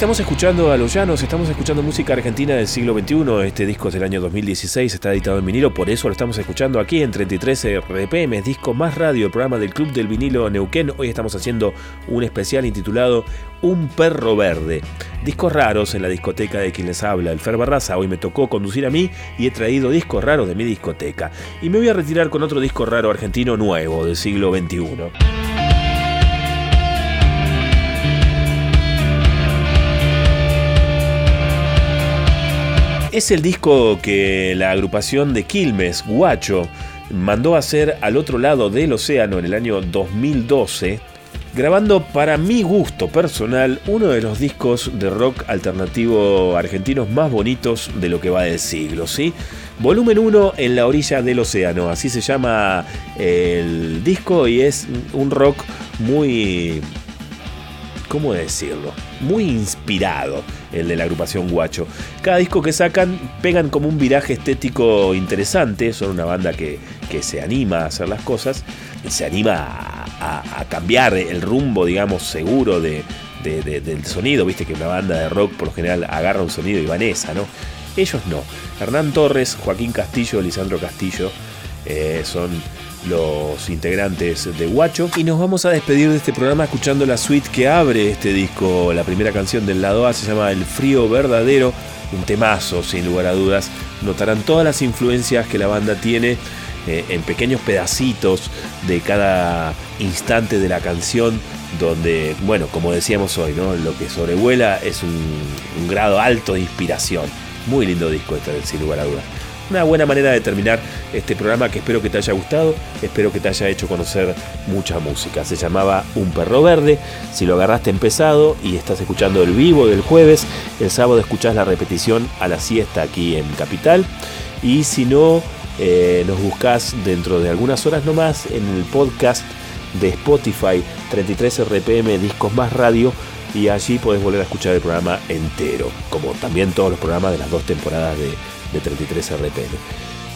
Estamos escuchando a Los Llanos, estamos escuchando música argentina del siglo XXI. Este disco es del año 2016, está editado en vinilo, por eso lo estamos escuchando aquí en 33 RPM, Disco Más Radio, el programa del Club del Vinilo Neuquén. Hoy estamos haciendo un especial intitulado Un Perro Verde. Discos raros en la discoteca de quien les habla, el Fer Barraza. Hoy me tocó conducir a mí y he traído discos raros de mi discoteca. Y me voy a retirar con otro disco raro argentino nuevo del siglo XXI. Es el disco que la agrupación de Quilmes, Guacho, mandó a hacer al otro lado del océano en el año 2012, grabando para mi gusto personal uno de los discos de rock alternativo argentinos más bonitos de lo que va del siglo, ¿sí? Volumen 1 en la orilla del océano, así se llama el disco y es un rock muy ¿cómo decirlo? Muy inspirado el de la agrupación Guacho. Cada disco que sacan pegan como un viraje estético interesante, son una banda que, que se anima a hacer las cosas, se anima a, cambiar el rumbo, digamos, seguro de- del sonido, viste que una banda de rock por lo general agarra un sonido y vanesa, ¿no? Ellos no. Hernán Torres, Joaquín Castillo, Lisandro Castillo eh, son los integrantes de Guacho. Y nos vamos a despedir de este programa escuchando la suite que abre este disco. La primera canción del lado A se llama El frío verdadero, un temazo sin lugar a dudas. Notarán todas las influencias que la banda tiene eh, en pequeños pedacitos de cada instante de la canción. Donde, bueno, como decíamos hoy, ¿no? lo que sobrevuela es un, un grado alto de inspiración. Muy lindo disco este, sin lugar a dudas. Una buena manera de terminar este programa que espero que te haya gustado, espero que te haya hecho conocer mucha música. Se llamaba Un perro verde. Si lo agarraste empezado y estás escuchando el vivo del jueves, el sábado escuchás la repetición a la siesta aquí en Capital. Y si no, eh, nos buscas dentro de algunas horas nomás en el podcast de Spotify 33 RPM Discos Más Radio y allí podés volver a escuchar el programa entero, como también todos los programas de las dos temporadas de, de 33 RPM.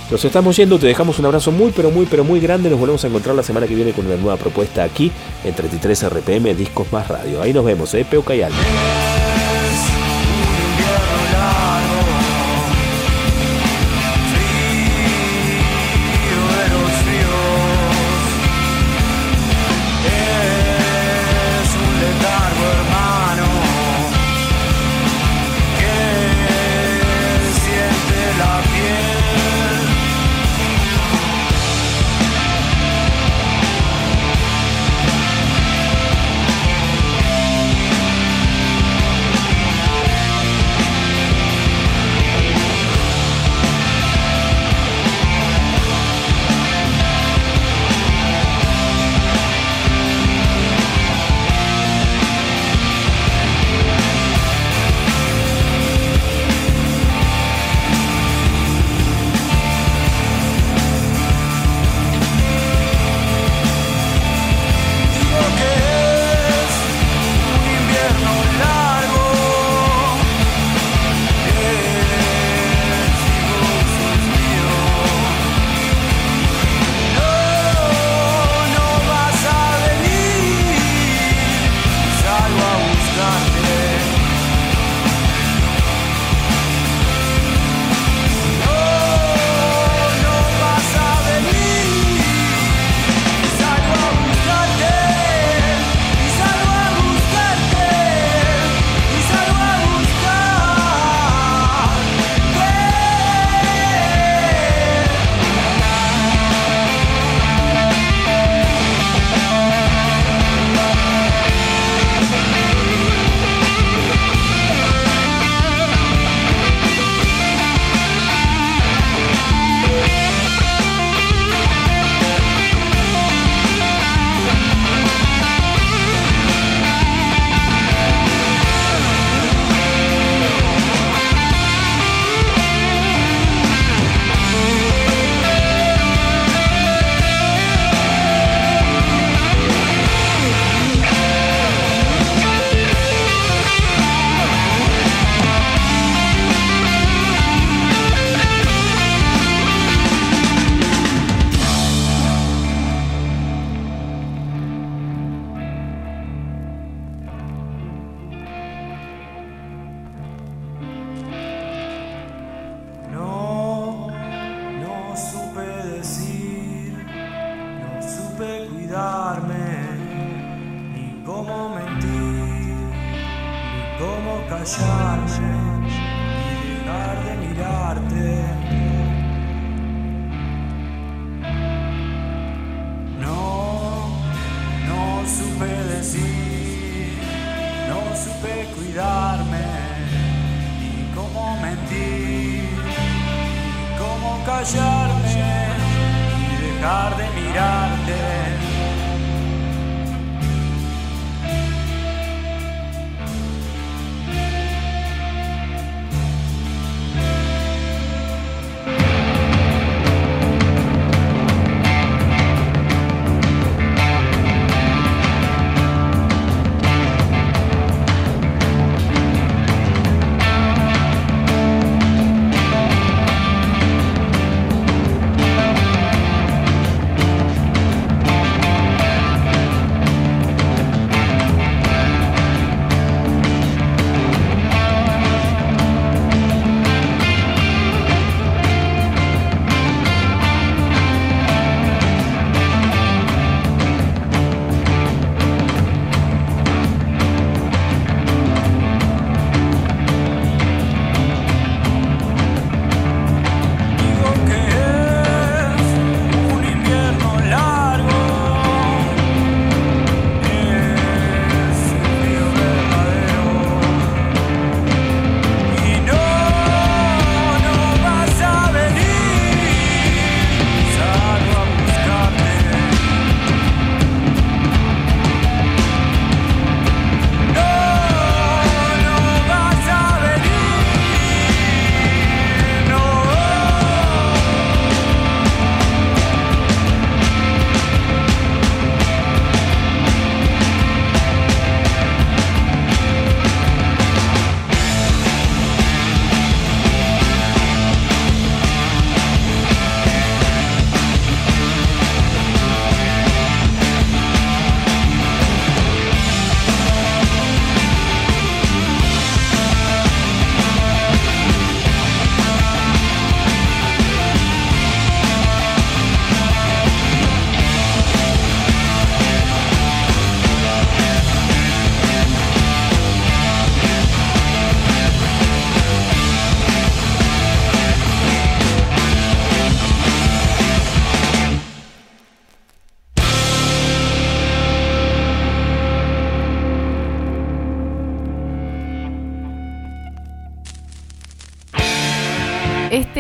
Nos estamos yendo, te dejamos un abrazo muy pero muy pero muy grande, nos volvemos a encontrar la semana que viene con una nueva propuesta aquí en 33 RPM Discos Más Radio. Ahí nos vemos, eh, Peuca y.